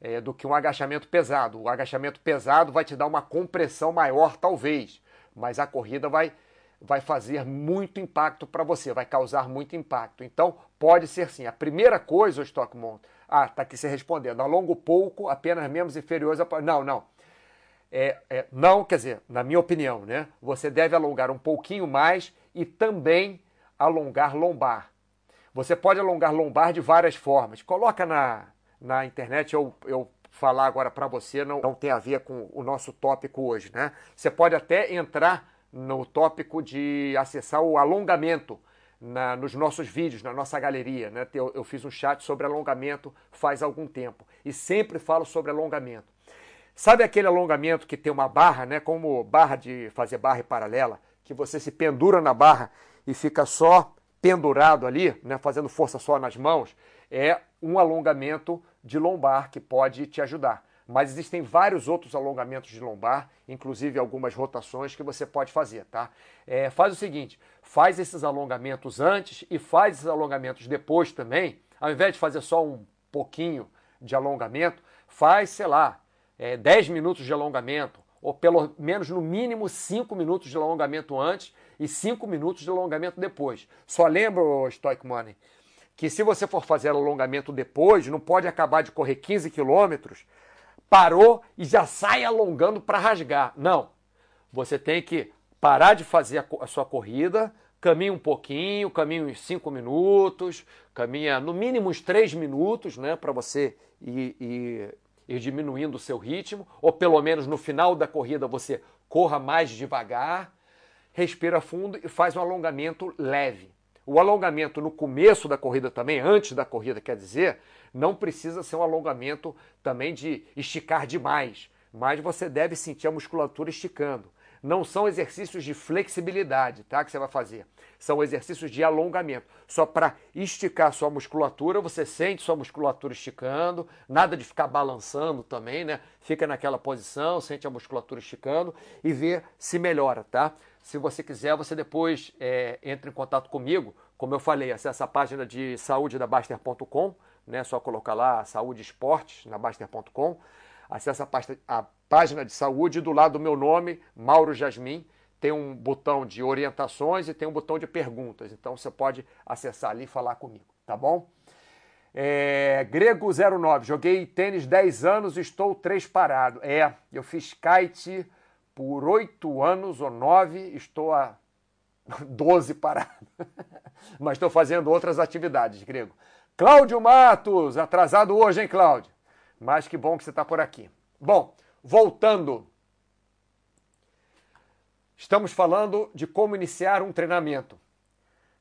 é, do que um agachamento pesado. O agachamento pesado vai te dar uma compressão maior, talvez, mas a corrida vai, vai fazer muito impacto para você, vai causar muito impacto. Então, pode ser sim. A primeira coisa, o Stockmont, ah, tá aqui se respondendo, alongo pouco, apenas membros inferiores. A... Não, não. É, é, não, quer dizer, na minha opinião, né? Você deve alongar um pouquinho mais e também alongar lombar. Você pode alongar lombar de várias formas. Coloca na, na internet, eu, eu falar agora para você, não, não tem a ver com o nosso tópico hoje, né? Você pode até entrar no tópico de acessar o alongamento na, nos nossos vídeos, na nossa galeria. Né? Eu, eu fiz um chat sobre alongamento faz algum tempo e sempre falo sobre alongamento. Sabe aquele alongamento que tem uma barra, né? Como barra de fazer barra paralela, que você se pendura na barra e fica só pendurado ali, né? Fazendo força só nas mãos, é um alongamento de lombar que pode te ajudar. Mas existem vários outros alongamentos de lombar, inclusive algumas rotações que você pode fazer, tá? É, faz o seguinte, faz esses alongamentos antes e faz esses alongamentos depois também. Ao invés de fazer só um pouquinho de alongamento, faz, sei lá, é, 10 minutos de alongamento, ou pelo menos no mínimo 5 minutos de alongamento antes e 5 minutos de alongamento depois. Só lembra, Stoic Money, que se você for fazer alongamento depois, não pode acabar de correr 15 quilômetros, parou e já sai alongando para rasgar. Não. Você tem que parar de fazer a, sua corrida, caminha um pouquinho, caminha uns 5 minutos, caminha no mínimo uns 3 minutos, né, para você ir, ir ir diminuindo o seu ritmo, ou pelo menos no final da corrida você corra mais devagar, respira fundo e faz um alongamento leve. O alongamento no começo da corrida também, antes da corrida, quer dizer, não precisa ser um alongamento também de esticar demais, mas você deve sentir a musculatura esticando não são exercícios de flexibilidade, tá? Que você vai fazer. São exercícios de alongamento. Só para esticar sua musculatura, você sente sua musculatura esticando, nada de ficar balançando também, né? Fica naquela posição, sente a musculatura esticando e vê se melhora, tá? Se você quiser, você depois é, entra em contato comigo. Como eu falei, acessa a página de saúde da Baster.com, né? Só colocar lá saúde esportes na Baster.com. Acesse a, pasta, a página de saúde do lado do meu nome, Mauro Jasmin, tem um botão de orientações e tem um botão de perguntas. Então você pode acessar ali e falar comigo, tá bom? É, Grego 09, joguei tênis 10 anos e estou 3 parado. É, eu fiz kite por oito anos ou nove, estou há [LAUGHS] doze parado. [LAUGHS] Mas estou fazendo outras atividades, grego. Cláudio Matos, atrasado hoje, hein, Cláudio? Mas que bom que você está por aqui. Bom, voltando. Estamos falando de como iniciar um treinamento.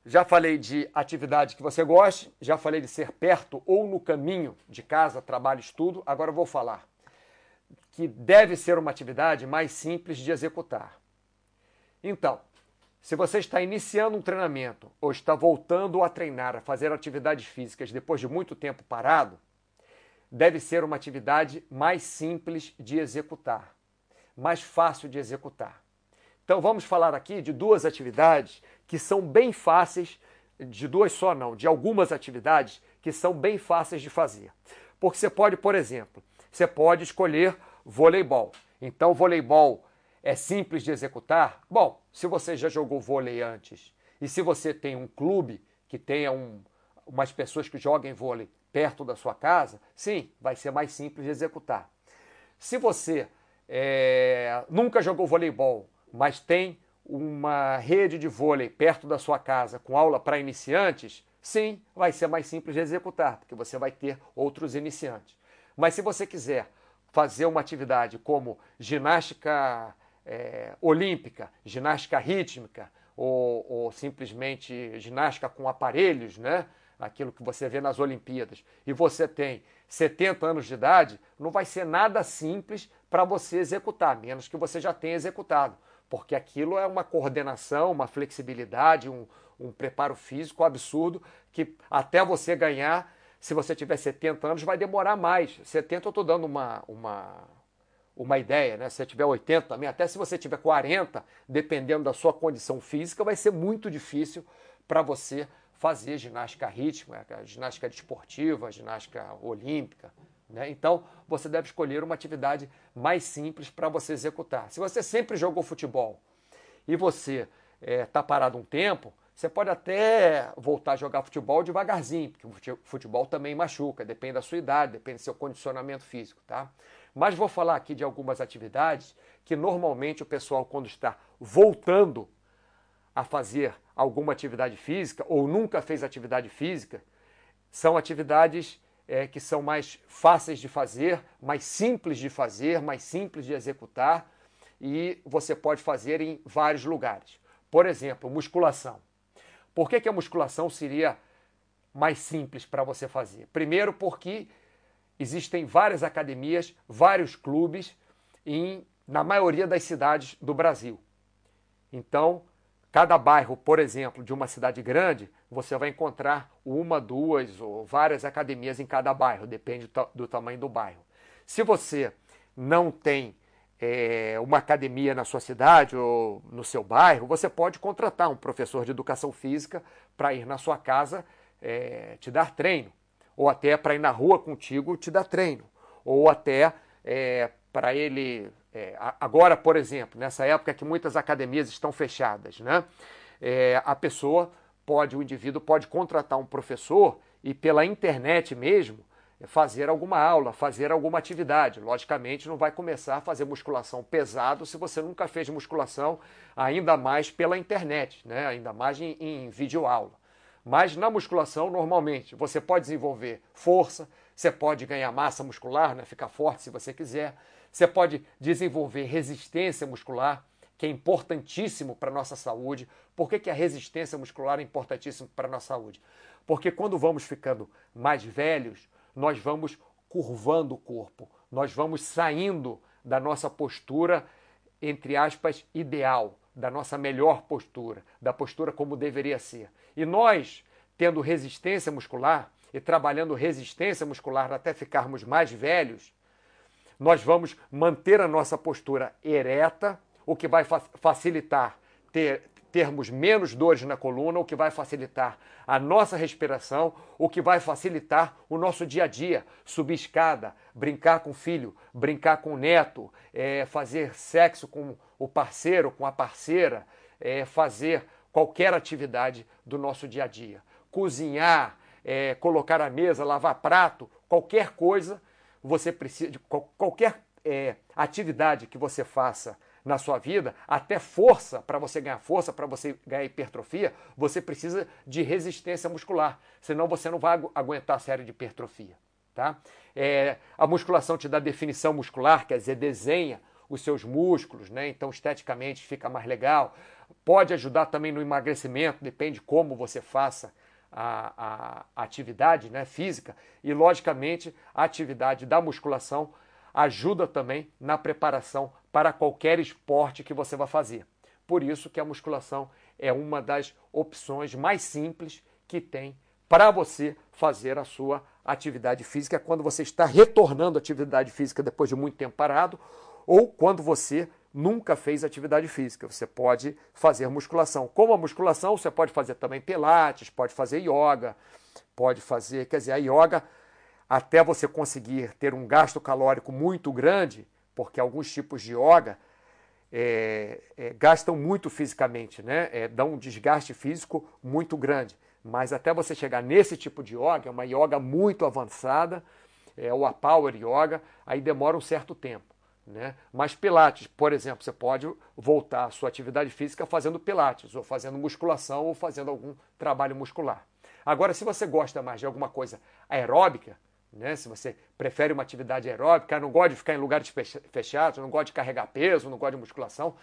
Já falei de atividade que você goste, já falei de ser perto ou no caminho de casa, trabalho, estudo. Agora vou falar que deve ser uma atividade mais simples de executar. Então, se você está iniciando um treinamento ou está voltando a treinar, a fazer atividades físicas depois de muito tempo parado, deve ser uma atividade mais simples de executar, mais fácil de executar. Então vamos falar aqui de duas atividades que são bem fáceis, de duas só não, de algumas atividades que são bem fáceis de fazer. Porque você pode, por exemplo, você pode escolher voleibol. Então voleibol é simples de executar? Bom, se você já jogou vôlei antes e se você tem um clube que tenha um, umas pessoas que joguem vôlei perto da sua casa, sim, vai ser mais simples de executar. Se você é, nunca jogou voleibol, mas tem uma rede de vôlei perto da sua casa com aula para iniciantes, sim, vai ser mais simples de executar, porque você vai ter outros iniciantes. Mas se você quiser fazer uma atividade como ginástica é, olímpica, ginástica rítmica ou, ou, simplesmente ginástica com aparelhos, né? Aquilo que você vê nas Olimpíadas, e você tem 70 anos de idade, não vai ser nada simples para você executar, menos que você já tenha executado, porque aquilo é uma coordenação, uma flexibilidade, um, um preparo físico absurdo que até você ganhar, se você tiver 70 anos, vai demorar mais. 70 eu estou dando uma, uma, uma ideia, né? Se você tiver 80 também, até se você tiver 40, dependendo da sua condição física, vai ser muito difícil para você fazer ginástica rítmica, ginástica desportiva, ginástica olímpica. Né? Então, você deve escolher uma atividade mais simples para você executar. Se você sempre jogou futebol e você está é, parado um tempo, você pode até voltar a jogar futebol devagarzinho, porque o futebol também machuca, depende da sua idade, depende do seu condicionamento físico, tá? Mas vou falar aqui de algumas atividades que normalmente o pessoal, quando está voltando a fazer alguma atividade física ou nunca fez atividade física, são atividades é, que são mais fáceis de fazer, mais simples de fazer, mais simples de executar e você pode fazer em vários lugares. Por exemplo, musculação. Por que, que a musculação seria mais simples para você fazer? Primeiro, porque existem várias academias, vários clubes em, na maioria das cidades do Brasil. Então, cada bairro, por exemplo, de uma cidade grande, você vai encontrar uma, duas ou várias academias em cada bairro, depende do, tamanho do bairro. Se você não tem é, uma academia na sua cidade ou no seu bairro, você pode contratar um professor de educação física para ir na sua casa é, te dar treino ou até para ir na rua contigo te dar treino, ou até é, para ele. É, agora, por exemplo, nessa época que muitas academias estão fechadas, né? É, a pessoa pode, o indivíduo pode contratar um professor e pela internet mesmo fazer alguma aula, fazer alguma atividade. Logicamente, não vai começar a fazer musculação pesado se você nunca fez musculação, ainda mais pela internet, né? ainda mais em, em videoaula. Mas na musculação, normalmente, você pode desenvolver força, você pode ganhar massa muscular, né? ficar forte se você quiser, você pode desenvolver resistência muscular, que é importantíssimo para a nossa saúde. Por que, que a resistência muscular é importantíssimo para a nossa saúde? Porque quando vamos ficando mais velhos, nós vamos curvando o corpo, nós vamos saindo da nossa postura, entre aspas, ideal da nossa melhor postura, da postura como deveria ser. E nós, tendo resistência muscular e trabalhando resistência muscular até ficarmos mais velhos, nós vamos manter a nossa postura ereta, o que vai facilitar ter, termos menos dores na coluna, o que vai facilitar a nossa respiração, o que vai facilitar o nosso dia a dia. Subir escada, brincar com o filho, brincar com o neto, é, fazer sexo com o parceiro, com a parceira, é, fazer qualquer atividade do nosso dia a dia. Cozinhar, é, colocar a mesa, lavar prato, qualquer coisa, você precisa de qualquer é, atividade que você faça na sua vida, até força, para você ganhar força, para você ganhar hipertrofia, você precisa de resistência muscular. Senão você não vai aguentar a série de hipertrofia. Tá? É, a musculação te dá definição muscular, quer dizer, desenha os seus músculos, né? então esteticamente fica mais legal. Pode ajudar também no emagrecimento, depende como você faça a, a, atividade né, física. E, logicamente, a atividade da musculação ajuda também na preparação para qualquer esporte que você vai fazer. Por isso que a musculação é uma das opções mais simples que tem para você fazer a sua atividade física quando você está retornando à atividade física depois de muito tempo parado ou quando você nunca fez atividade física. Você pode fazer musculação. Como a musculação, você pode fazer também pilates, pode fazer yoga, pode fazer, quer dizer, a yoga até você conseguir ter um gasto calórico muito grande, porque alguns tipos de yoga é, é, gastam muito fisicamente, né? É, dão um desgaste físico muito grande. Mas até você chegar nesse tipo de yoga, é uma yoga muito avançada, é o a Power Yoga, aí demora um certo tempo. Né? Mas Pilates, por exemplo, você pode voltar à sua atividade física fazendo Pilates, ou fazendo musculação, ou fazendo algum trabalho muscular. Agora, se você gosta mais de alguma coisa aeróbica, né? Se você prefere uma atividade aeróbica, não gosta de ficar em lugares fechados, não gosta de carregar peso, não gosta de musculação,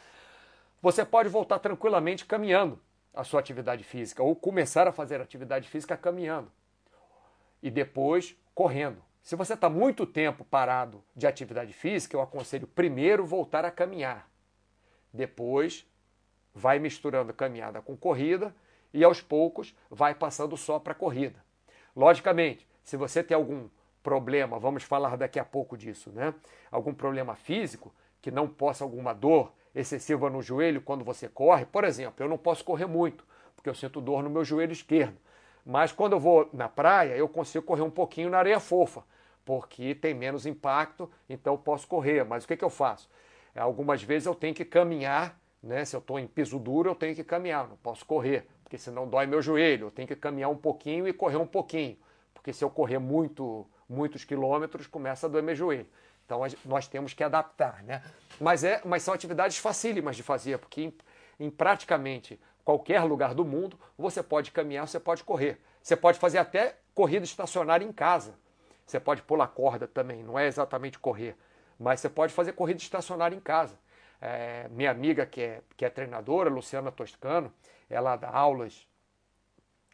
você pode voltar tranquilamente caminhando a sua atividade física ou começar a fazer atividade física caminhando e depois correndo. Se você está muito tempo parado de atividade física, eu aconselho primeiro voltar a caminhar. Depois vai misturando caminhada com corrida e aos poucos vai passando só para corrida. Logicamente, se você tem algum problema, vamos falar daqui a pouco disso, né? Algum problema físico que não possa alguma dor excessiva no joelho quando você corre, por exemplo, eu não posso correr muito, porque eu sinto dor no meu joelho esquerdo. Mas quando eu vou na praia, eu consigo correr um pouquinho na areia fofa, porque tem menos impacto, então eu posso correr. Mas o que, que eu faço? Algumas vezes eu tenho que caminhar, né? Se eu estou em piso duro, eu tenho que caminhar, não posso correr, porque senão dói meu joelho. Eu tenho que caminhar um pouquinho e correr um pouquinho, porque se eu correr muito muitos quilômetros, começa a doer meu joelho. Então nós temos que adaptar, né? Mas, é, mas são atividades facílimas de fazer, porque em, em praticamente qualquer lugar do mundo você pode caminhar, você pode correr. Você pode fazer até corrida estacionária em casa. Você pode pular corda também, não é exatamente correr, mas você pode fazer corrida estacionária em casa. É, minha amiga que é, que é treinadora, Luciana Toscano, ela dá aulas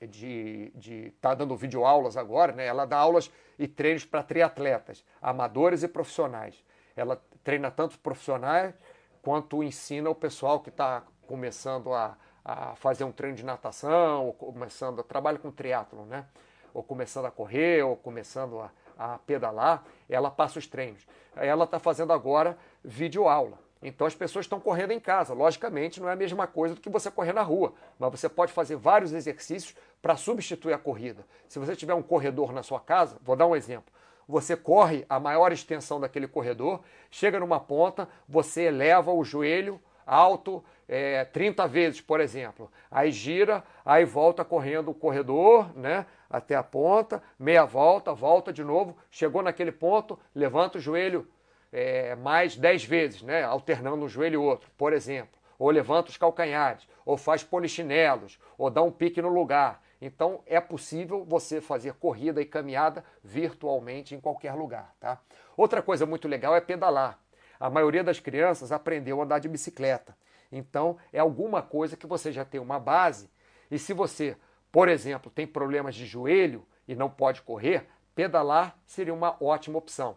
de estar tá dando videoaulas agora, né? Ela dá aulas e treinos para triatletas, amadores e profissionais. Ela treina tanto profissionais quanto ensina o pessoal que está começando a, a fazer um treino de natação, ou começando a trabalhar com triatlon, né? Ou começando a correr, ou começando a, a pedalar, ela passa os treinos. Ela está fazendo agora videoaula. Então as pessoas estão correndo em casa. Logicamente, não é a mesma coisa do que você correr na rua, mas você pode fazer vários exercícios para substituir a corrida. Se você tiver um corredor na sua casa, vou dar um exemplo. Você corre a maior extensão daquele corredor, chega numa ponta, você eleva o joelho alto é, 30 vezes, por exemplo. Aí gira, aí volta correndo o corredor, né? Até a ponta, meia volta, volta de novo, chegou naquele ponto, levanta o joelho é, mais 10 vezes, né, alternando um joelho e outro, por exemplo. Ou levanta os calcanhares, ou faz polichinelos, ou dá um pique no lugar. Então é possível você fazer corrida e caminhada virtualmente em qualquer lugar. Tá? Outra coisa muito legal é pedalar. A maioria das crianças aprendeu a andar de bicicleta. Então é alguma coisa que você já tem uma base. E se você, por exemplo, tem problemas de joelho e não pode correr, pedalar seria uma ótima opção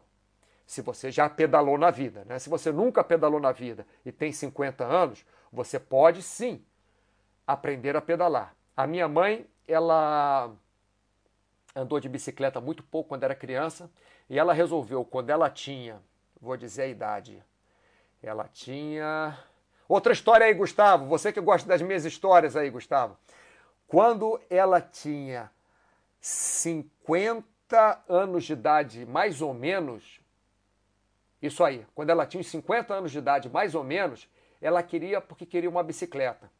se você já pedalou na vida. Né? Se você nunca pedalou na vida e tem 50 anos, você pode sim aprender a pedalar. A minha mãe, ela andou de bicicleta muito pouco quando era criança e ela resolveu, quando ela tinha, vou dizer a idade, ela tinha. Outra história aí, Gustavo, você que gosta das minhas histórias aí, Gustavo. Quando ela tinha 50 anos de idade, mais ou menos, isso aí. Quando ela tinha uns 50 anos de idade, mais ou menos, ela queria porque queria uma bicicleta.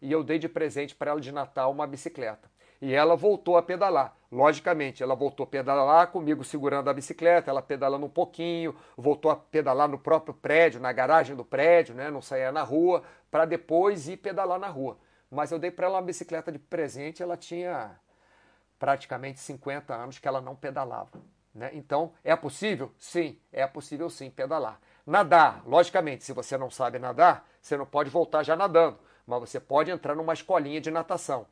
E eu dei de presente para ela de Natal uma bicicleta. E ela voltou a pedalar. Logicamente, ela voltou a pedalar comigo segurando a bicicleta, ela pedalando um pouquinho, voltou a pedalar no próprio prédio, na garagem do prédio, né? não saía na rua, para depois ir pedalar na rua. Mas eu dei para ela uma bicicleta de presente, ela tinha praticamente 50 anos que ela não pedalava. Né? Então, é possível? Sim, é possível sim pedalar. Nadar, logicamente, se você não sabe nadar, você não pode voltar já nadando, mas você pode entrar numa escolinha de natação.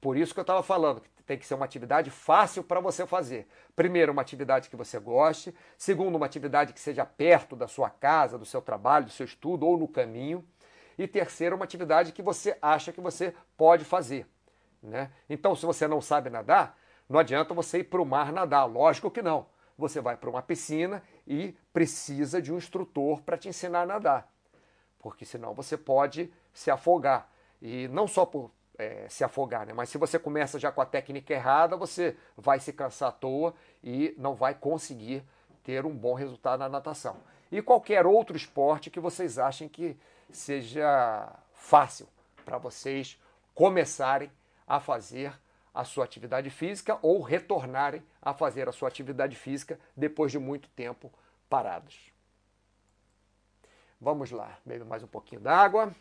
Por isso que eu estava falando que tem que ser uma atividade fácil para você fazer. Primeiro, uma atividade que você goste. Segundo, uma atividade que seja perto da sua casa, do seu trabalho, do seu estudo ou no caminho. E terceiro, uma atividade que você acha que você pode fazer. Né? Então, se você não sabe nadar, não adianta você ir para o mar nadar. Lógico que não. Você vai para uma piscina e precisa de um instrutor para te ensinar a nadar. Porque senão você pode se afogar. E não só por é, se afogar, né? Mas se você começa já com a técnica errada, você vai se cansar à toa e não vai conseguir ter um bom resultado na natação. E qualquer outro esporte que vocês achem que seja fácil para vocês começarem a fazer a sua atividade física ou retornarem a fazer a sua atividade física depois de muito tempo parados. Vamos lá, bebe mais um pouquinho d'água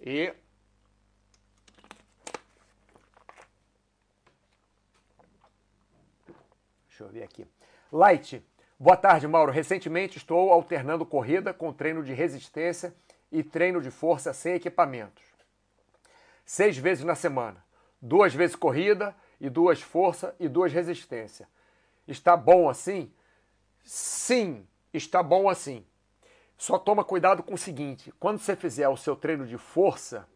e Deixa eu ver aqui. Light. Boa tarde, Mauro. Recentemente estou alternando corrida com treino de resistência e treino de força sem equipamentos. Seis vezes na semana. Duas vezes corrida e duas força e duas resistência. Está bom assim? Sim, está bom assim. Só toma cuidado com o seguinte: quando você fizer o seu treino de força,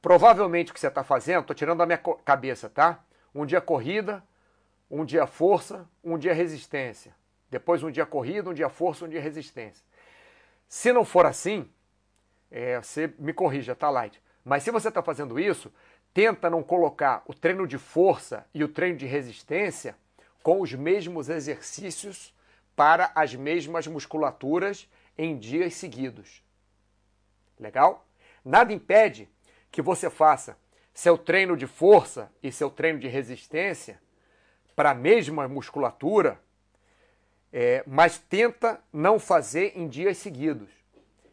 provavelmente o que você está fazendo, estou tirando da minha cabeça, tá? Um dia corrida, um dia força, um dia resistência. Depois um dia corrida, um dia força, um dia resistência. Se não for assim, é, você me corrija, tá, Light? Mas se você está fazendo isso, tenta não colocar o treino de força e o treino de resistência com os mesmos exercícios para as mesmas musculaturas em dias seguidos. Legal? Nada impede que você faça seu treino de força e seu treino de resistência para a mesma musculatura, é, mas tenta não fazer em dias seguidos.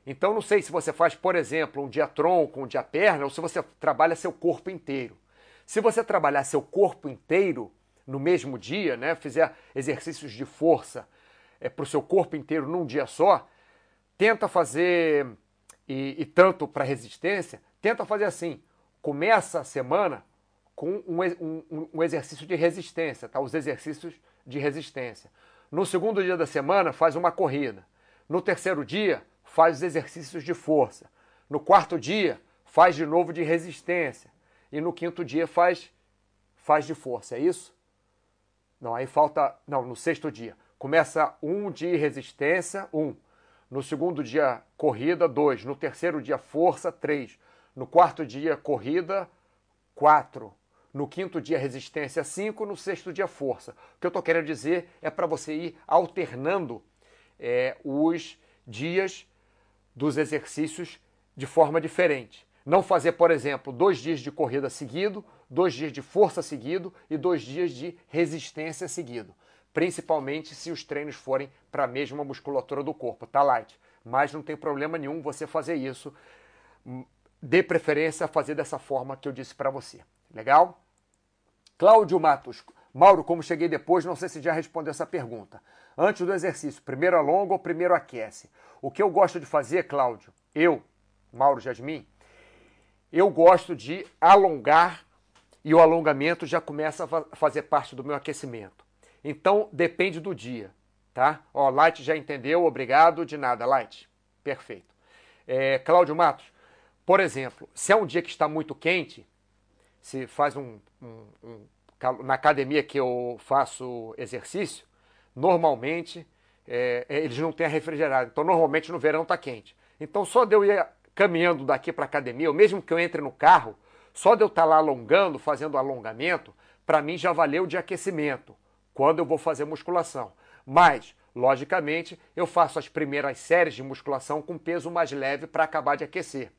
Então, não sei se você faz, por exemplo, um dia tronco, um dia perna, ou se você trabalha seu corpo inteiro. Se você trabalhar seu corpo inteiro no mesmo dia, né, fizer exercícios de força é, para o seu corpo inteiro num dia só, tenta fazer, e, e tanto para resistência, tenta fazer assim: começa a semana com um, um, um exercício de resistência, tá? Os exercícios de resistência. No segundo dia da semana, faz uma corrida. No terceiro dia, faz os exercícios de força. No quarto dia, faz de novo de resistência. E no quinto dia, faz, faz de força. É isso? Não, aí falta. Não, no sexto dia. Começa um de resistência, um. No segundo dia, corrida, dois. No terceiro dia, força, três. No quarto dia, corrida, quatro. No quinto dia, resistência 5, no sexto dia, força. O que eu estou querendo dizer é para você ir alternando é, os dias dos exercícios de forma diferente. Não fazer, por exemplo, dois dias de corrida seguido, dois dias de força seguido e dois dias de resistência seguido. Principalmente se os treinos forem para a mesma musculatura do corpo, tá light? Mas não tem problema nenhum você fazer isso. Dê preferência a fazer dessa forma que eu disse para você. Legal? Cláudio Matos. Mauro, como cheguei depois, não sei se já respondeu essa pergunta. Antes do exercício, primeiro alonga ou primeiro aquece? O que eu gosto de fazer, Cláudio, eu, Mauro Jasmin, eu gosto de alongar e o alongamento já começa a fazer parte do meu aquecimento. Então, depende do dia, tá? Ó, Light já entendeu, obrigado, de nada, Light. Perfeito. É, Cláudio Matos, por exemplo, se é um dia que está muito quente, se faz um, um, um na academia que eu faço exercício, normalmente é, é eles não têm refrigerado. Então, normalmente no verão está quente. Então, só de eu ir caminhando daqui para a academia, ou mesmo que eu entre no carro, só de eu estar tá lá alongando, fazendo alongamento, para mim já valeu de aquecimento, quando eu vou fazer musculação. Mas, logicamente, eu faço as primeiras séries de musculação com peso mais leve para acabar de aquecer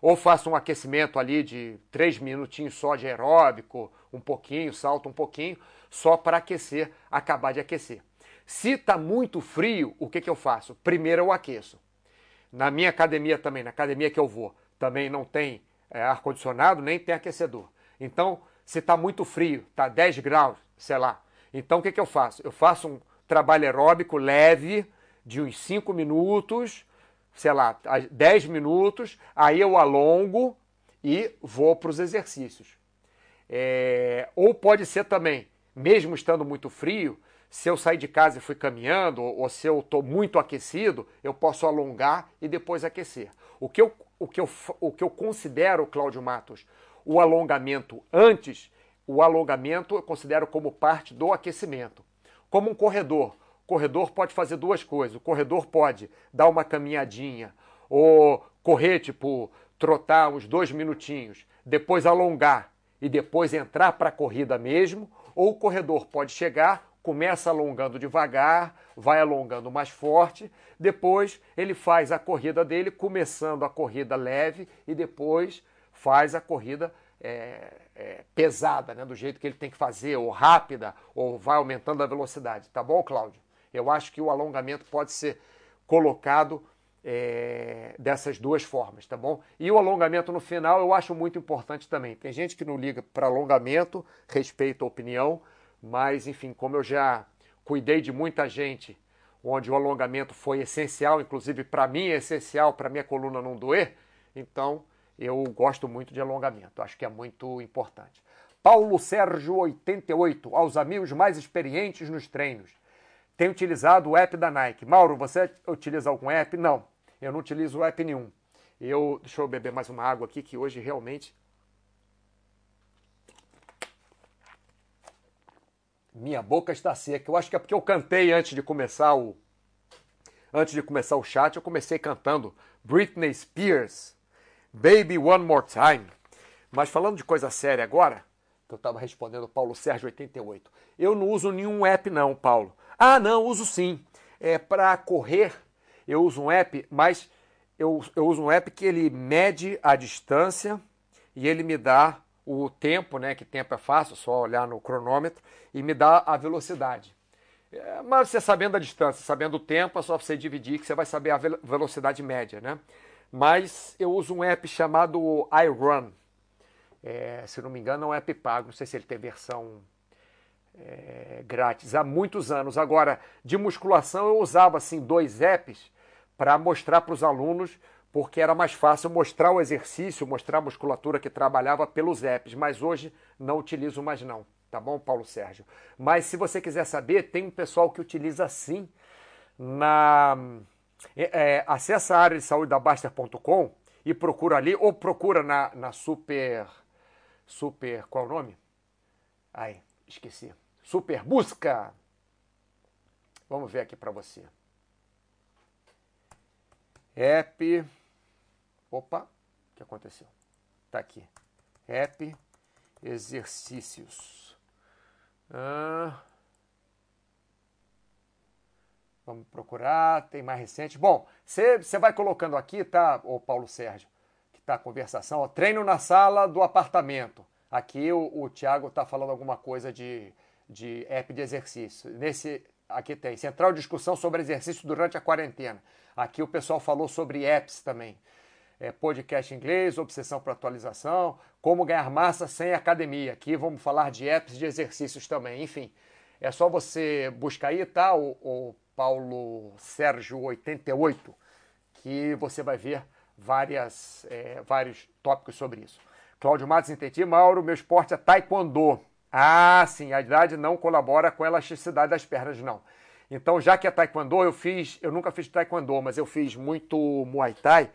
ou faço um aquecimento ali de três minutinhos só de aeróbico, um pouquinho, salto um pouquinho, só para aquecer, acabar de aquecer. Se está muito frio, o que, que eu faço? Primeiro eu aqueço. Na minha academia também, na academia que eu vou, também não tem é, ar-condicionado, nem tem aquecedor. Então, se está muito frio, está 10 graus, sei lá. Então, o que, que eu faço? Eu faço um trabalho aeróbico leve, de uns 5 minutos, sei lá, 10 minutos, aí eu alongo e vou para os exercícios. É, ou pode ser também, mesmo estando muito frio, se eu sair de casa e fui caminhando, ou se eu estou muito aquecido, eu posso alongar e depois aquecer. O que eu, o que eu, o que eu considero, Cláudio Matos, o alongamento antes, o alongamento eu considero como parte do aquecimento. Como um corredor. Corredor pode fazer duas coisas. O corredor pode dar uma caminhadinha, ou correr, tipo, trotar uns dois minutinhos, depois alongar e depois entrar para a corrida mesmo, ou o corredor pode chegar, começa alongando devagar, vai alongando mais forte, depois ele faz a corrida dele, começando a corrida leve e depois faz a corrida é, é, pesada, né, do jeito que ele tem que fazer, ou rápida, ou vai aumentando a velocidade. Tá bom, Cláudio? Eu acho que o alongamento pode ser colocado é, dessas duas formas, tá bom? E o alongamento no final eu acho muito importante também. Tem gente que não liga para alongamento, respeito a opinião, mas, enfim, como eu já cuidei de muita gente, onde o alongamento foi essencial, inclusive para mim é essencial para minha coluna não doer, então eu gosto muito de alongamento, acho que é muito importante. Paulo Sérgio 88, aos amigos mais experientes nos treinos. Tem utilizado o app da Nike. Mauro, você utiliza algum app? Não, eu não utilizo app nenhum. Eu, deixa eu beber mais uma água aqui que hoje realmente Minha boca está seca. Eu acho que é porque eu cantei antes de começar o antes de começar o chat, eu comecei cantando Britney Spears, Baby One More Time. Mas falando de coisa séria agora, que eu estava respondendo Paulo Sérgio 88. Eu não uso nenhum app não, Paulo. Ah, não, uso sim. É para correr. Eu uso um app, mas eu, eu uso um app que ele mede a distância e ele me dá o tempo, né, que tempo é fácil, só olhar no cronômetro, e me dá a velocidade. É, mas você sabendo a distância, sabendo o tempo, é só você dividir que você vai saber a velocidade média, né? Mas eu uso um app chamado iRun. É, se não me engano, é um app pago, não sei se ele tem versão é, grátis, há muitos anos. Agora, de musculação, eu usava assim dois apps para mostrar para os alunos porque era mais fácil mostrar o exercício, mostrar a musculatura que trabalhava pelos apps, mas hoje não utilizo mais não, tá bom, Paulo Sérgio? Mas se você quiser saber, tem um pessoal que utiliza sim na... É, é, acessa a área de saúde da Baster.com e procura ali, ou procura na, na Super... Super... qual é o nome? Ai, esqueci. Super Busca! Vamos ver aqui para você. App... Opa, o que aconteceu? Tá aqui. App exercícios. Ah, vamos procurar, tem mais recente. Bom, você vai colocando aqui, tá, o Paulo Sérgio, que tá a conversação, ó, treino na sala do apartamento. Aqui o, o Tiago está falando alguma coisa de, de app de exercício. Nesse aqui tem central discussão sobre exercício durante a quarentena. Aqui o pessoal falou sobre apps também é, podcast inglês, obsessão por atualização, como ganhar massa sem academia. Aqui vamos falar de apps de exercícios também. Enfim, é só você buscar aí, tá? O, o Paulo Sérgio 88, que você vai ver várias, é, vários tópicos sobre isso. Cláudio Matos, entendi. Mauro, meu esporte é taekwondo. Ah, sim, a idade não colabora com a elasticidade das pernas, não. Então, já que é taekwondo, eu fiz, eu nunca fiz taekwondo, mas eu fiz muito muay thai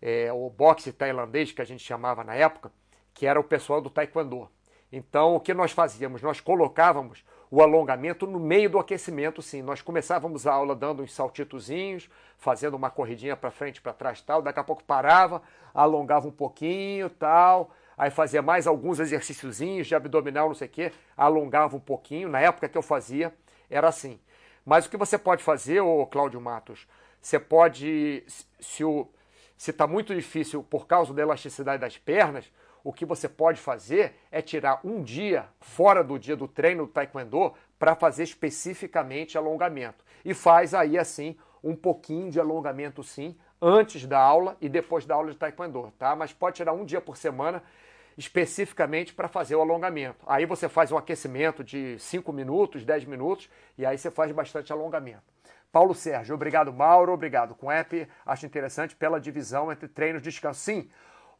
é, o boxe tailandês, que a gente chamava na época, que era o pessoal do taekwondo. Então, o que nós fazíamos? Nós colocávamos o alongamento no meio do aquecimento, sim. Nós começávamos a aula dando uns saltitozinhos, fazendo uma corridinha para frente, para trás, tal. Daqui a pouco parava, alongava um pouquinho, tal. Aí fazia mais alguns exercíciozinhos de abdominal, não sei o quê, alongava um pouquinho. Na época que eu fazia, era assim. Mas o que você pode fazer, ô Cláudio Matos, você pode, o, se está muito difícil por causa da elasticidade das pernas, o que você pode fazer é tirar um dia fora do dia do treino do taekwondo para fazer especificamente alongamento. E faz aí assim um pouquinho de alongamento sim, antes da aula e depois da aula de taekwondo, tá? Mas pode tirar um dia por semana especificamente para fazer o alongamento. Aí você faz um aquecimento de 5 minutos, 10 minutos e aí você faz bastante alongamento. Paulo Sérgio, obrigado Mauro, obrigado com app. Acho interessante pela divisão entre treinos e descanso. Sim,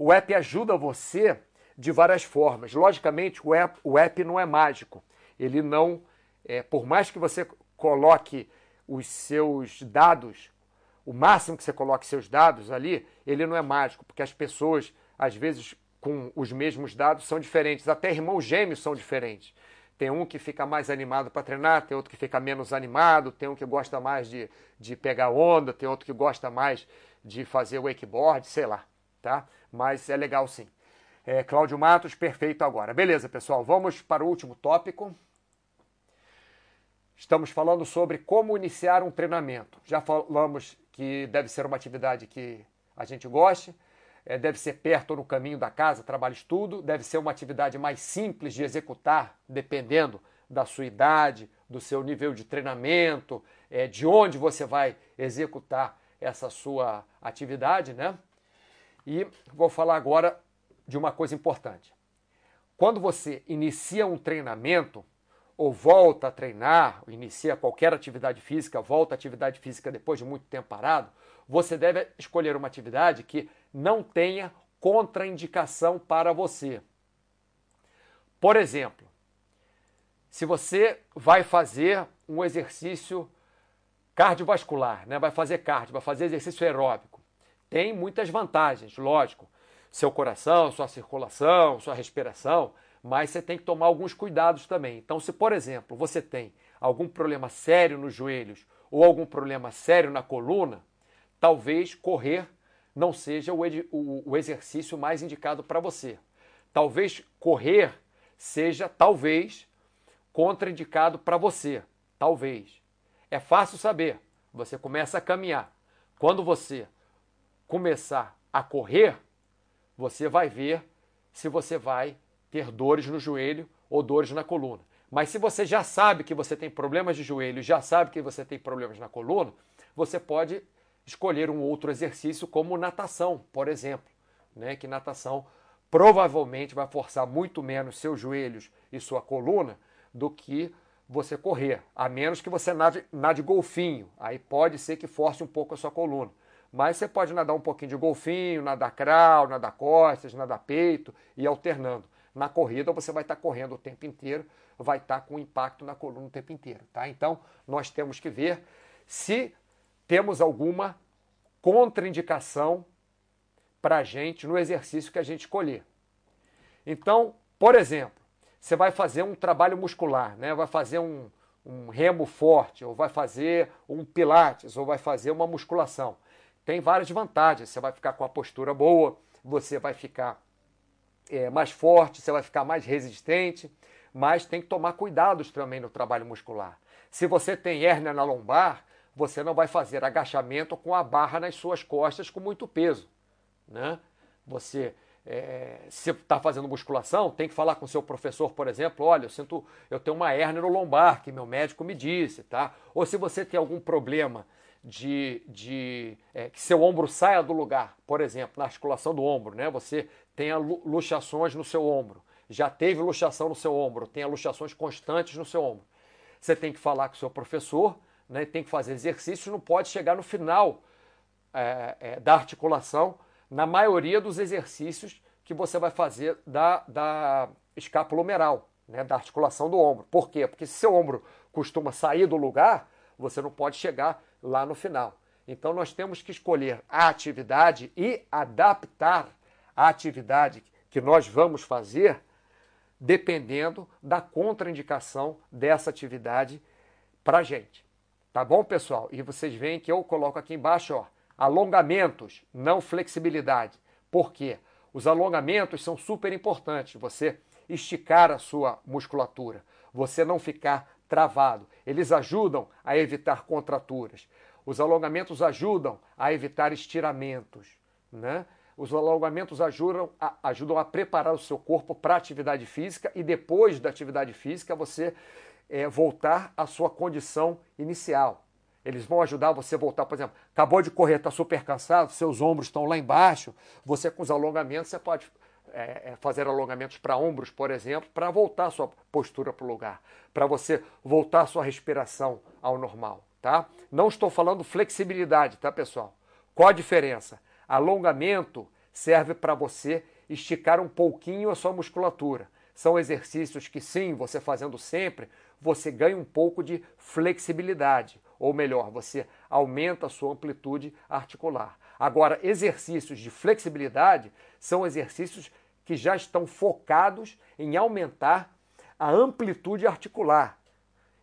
o app ajuda você de várias formas. Logicamente, o app, o app não é mágico. Ele não, é, por mais que você coloque os seus dados, o máximo que você coloque seus dados ali, ele não é mágico, porque as pessoas, às vezes, com os mesmos dados são diferentes. Até irmãos gêmeos são diferentes. Tem um que fica mais animado para treinar, tem outro que fica menos animado, tem um que gosta mais de, de pegar onda, tem outro que gosta mais de fazer wakeboard, sei lá, tá? Mas é legal sim. É, Cláudio Matos, perfeito agora. Beleza, pessoal, vamos para o último tópico. Estamos falando sobre como iniciar um treinamento. Já falamos que deve ser uma atividade que a gente goste, é, deve ser perto ou no caminho da casa, trabalho estudo, deve ser uma atividade mais simples de executar, dependendo da sua idade, do seu nível de treinamento, é, de onde você vai executar essa sua atividade, né? E vou falar agora de uma coisa importante. Quando você inicia um treinamento, ou volta a treinar, ou inicia qualquer atividade física, volta à atividade física depois de muito tempo parado, você deve escolher uma atividade que não tenha contraindicação para você. Por exemplo, se você vai fazer um exercício cardiovascular, né? vai fazer cardio, vai fazer exercício aeróbico, tem muitas vantagens, lógico. Seu coração, sua circulação, sua respiração, mas você tem que tomar alguns cuidados também. Então, se por exemplo você tem algum problema sério nos joelhos ou algum problema sério na coluna, talvez correr não seja o, o, o exercício mais indicado para você. Talvez correr seja, talvez, contraindicado para você. Talvez. É fácil saber. Você começa a caminhar. Quando você começar a correr, você vai ver se você vai ter dores no joelho ou dores na coluna. Mas se você já sabe que você tem problemas de joelho, já sabe que você tem problemas na coluna, você pode escolher um outro exercício como natação, por exemplo, né? que natação provavelmente vai forçar muito menos seus joelhos e sua coluna do que você correr, a menos que você nade, nade golfinho, aí pode ser que force um pouco a sua coluna. Mas você pode nadar um pouquinho de golfinho, nadar crawl, nadar costas, nadar peito e alternando. Na corrida você vai estar correndo o tempo inteiro, vai estar com impacto na coluna o tempo inteiro, tá? Então nós temos que ver se temos alguma contraindicação para a gente no exercício que a gente escolher. Então, por exemplo, você vai fazer um trabalho muscular, né? vai fazer um, um remo forte, ou vai fazer um pilates, ou vai fazer uma musculação. Tem várias vantagens. Você vai ficar com a postura boa, você vai ficar é, mais forte, você vai ficar mais resistente, mas tem que tomar cuidados também no trabalho muscular. Se você tem hérnia na lombar, você não vai fazer agachamento com a barra nas suas costas com muito peso. Né? Você, é, se está fazendo musculação, tem que falar com seu professor, por exemplo, olha, eu sinto, eu tenho uma hérnia no lombar, que meu médico me disse, tá? Ou se você tem algum problema de, de é, que seu ombro saia do lugar, por exemplo, na articulação do ombro, né? Você tenha luxações no seu ombro, já teve luxação no seu ombro, tenha luxações constantes no seu ombro. Você tem que falar com o seu professor né, tem que fazer exercício, não pode chegar no final é, é, da articulação, na maioria dos exercícios que você vai fazer da, da escapulomeral, né, da articulação do ombro. Por quê? Porque se seu ombro costuma sair do lugar, você não pode chegar lá no final. Então nós temos que escolher a atividade e adaptar a atividade que nós vamos fazer dependendo da contraindicação dessa atividade para a gente. Tá bom, pessoal? E vocês veem que eu coloco aqui embaixo, ó, alongamentos, não flexibilidade. Por quê? Os alongamentos são super importantes. Você esticar a sua musculatura, você não ficar travado. Eles ajudam a evitar contraturas. Os alongamentos ajudam a evitar estiramentos, né? Os alongamentos ajudam a, ajudam a preparar o seu corpo para a atividade física e depois da atividade física você é, voltar à sua condição inicial. Eles vão ajudar você a voltar, por exemplo, acabou de correr, está super cansado, seus ombros estão lá embaixo. Você com os alongamentos, você pode é, é fazer alongamentos para ombros, por exemplo, para voltar sua postura para o lugar, para você voltar sua respiração ao normal, tá? Não estou falando flexibilidade, tá, pessoal? Qual a diferença? Alongamento serve para você esticar um pouquinho a sua musculatura. São exercícios que, sim, você fazendo sempre, você ganha um pouco de flexibilidade, ou melhor, você aumenta a sua amplitude articular. Agora, exercícios de flexibilidade são exercícios que já estão focados em aumentar a amplitude articular.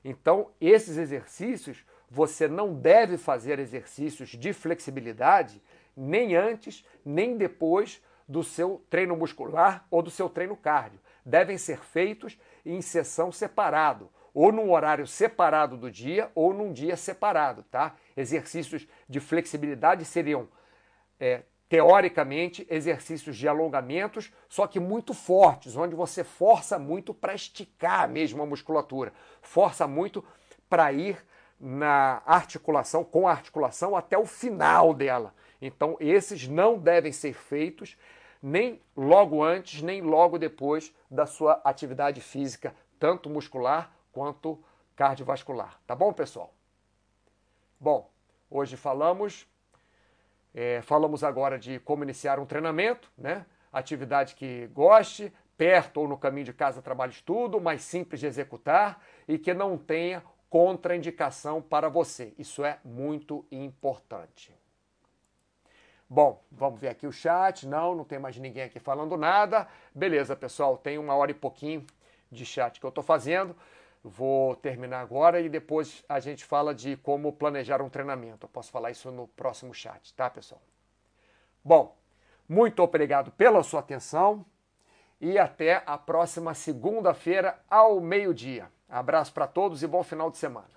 Então, esses exercícios, você não deve fazer exercícios de flexibilidade nem antes, nem depois do seu treino muscular ou do seu treino cardio. Devem ser feitos em sessão separado, ou num horário separado do dia ou num dia separado, tá? Exercícios de flexibilidade seriam, é, teoricamente, exercícios de alongamentos, só que muito fortes, onde você força muito para esticar mesmo a musculatura, força muito para ir na articulação, com a articulação até o final dela. Então, esses não devem ser feitos nem logo antes, nem logo depois da sua atividade física, tanto muscular quanto cardiovascular. Tá bom, pessoal? Bom, hoje falamos, é, falamos agora de como iniciar um treinamento, né? Atividade que goste, perto ou no caminho de casa, trabalho, estudo, mais simples de executar e que não tenha contraindicação para você. Isso é muito importante. Bom, vamos ver aqui o chat. Não, não tem mais ninguém aqui falando nada. Beleza, pessoal, tem uma hora e pouquinho de chat que eu estou fazendo. Vou terminar agora e depois a gente fala de como planejar um treinamento. Eu posso falar isso no próximo chat, tá, pessoal? Bom, muito obrigado pela sua atenção e até a próxima segunda-feira ao meio-dia. Abraço para todos e bom final de semana.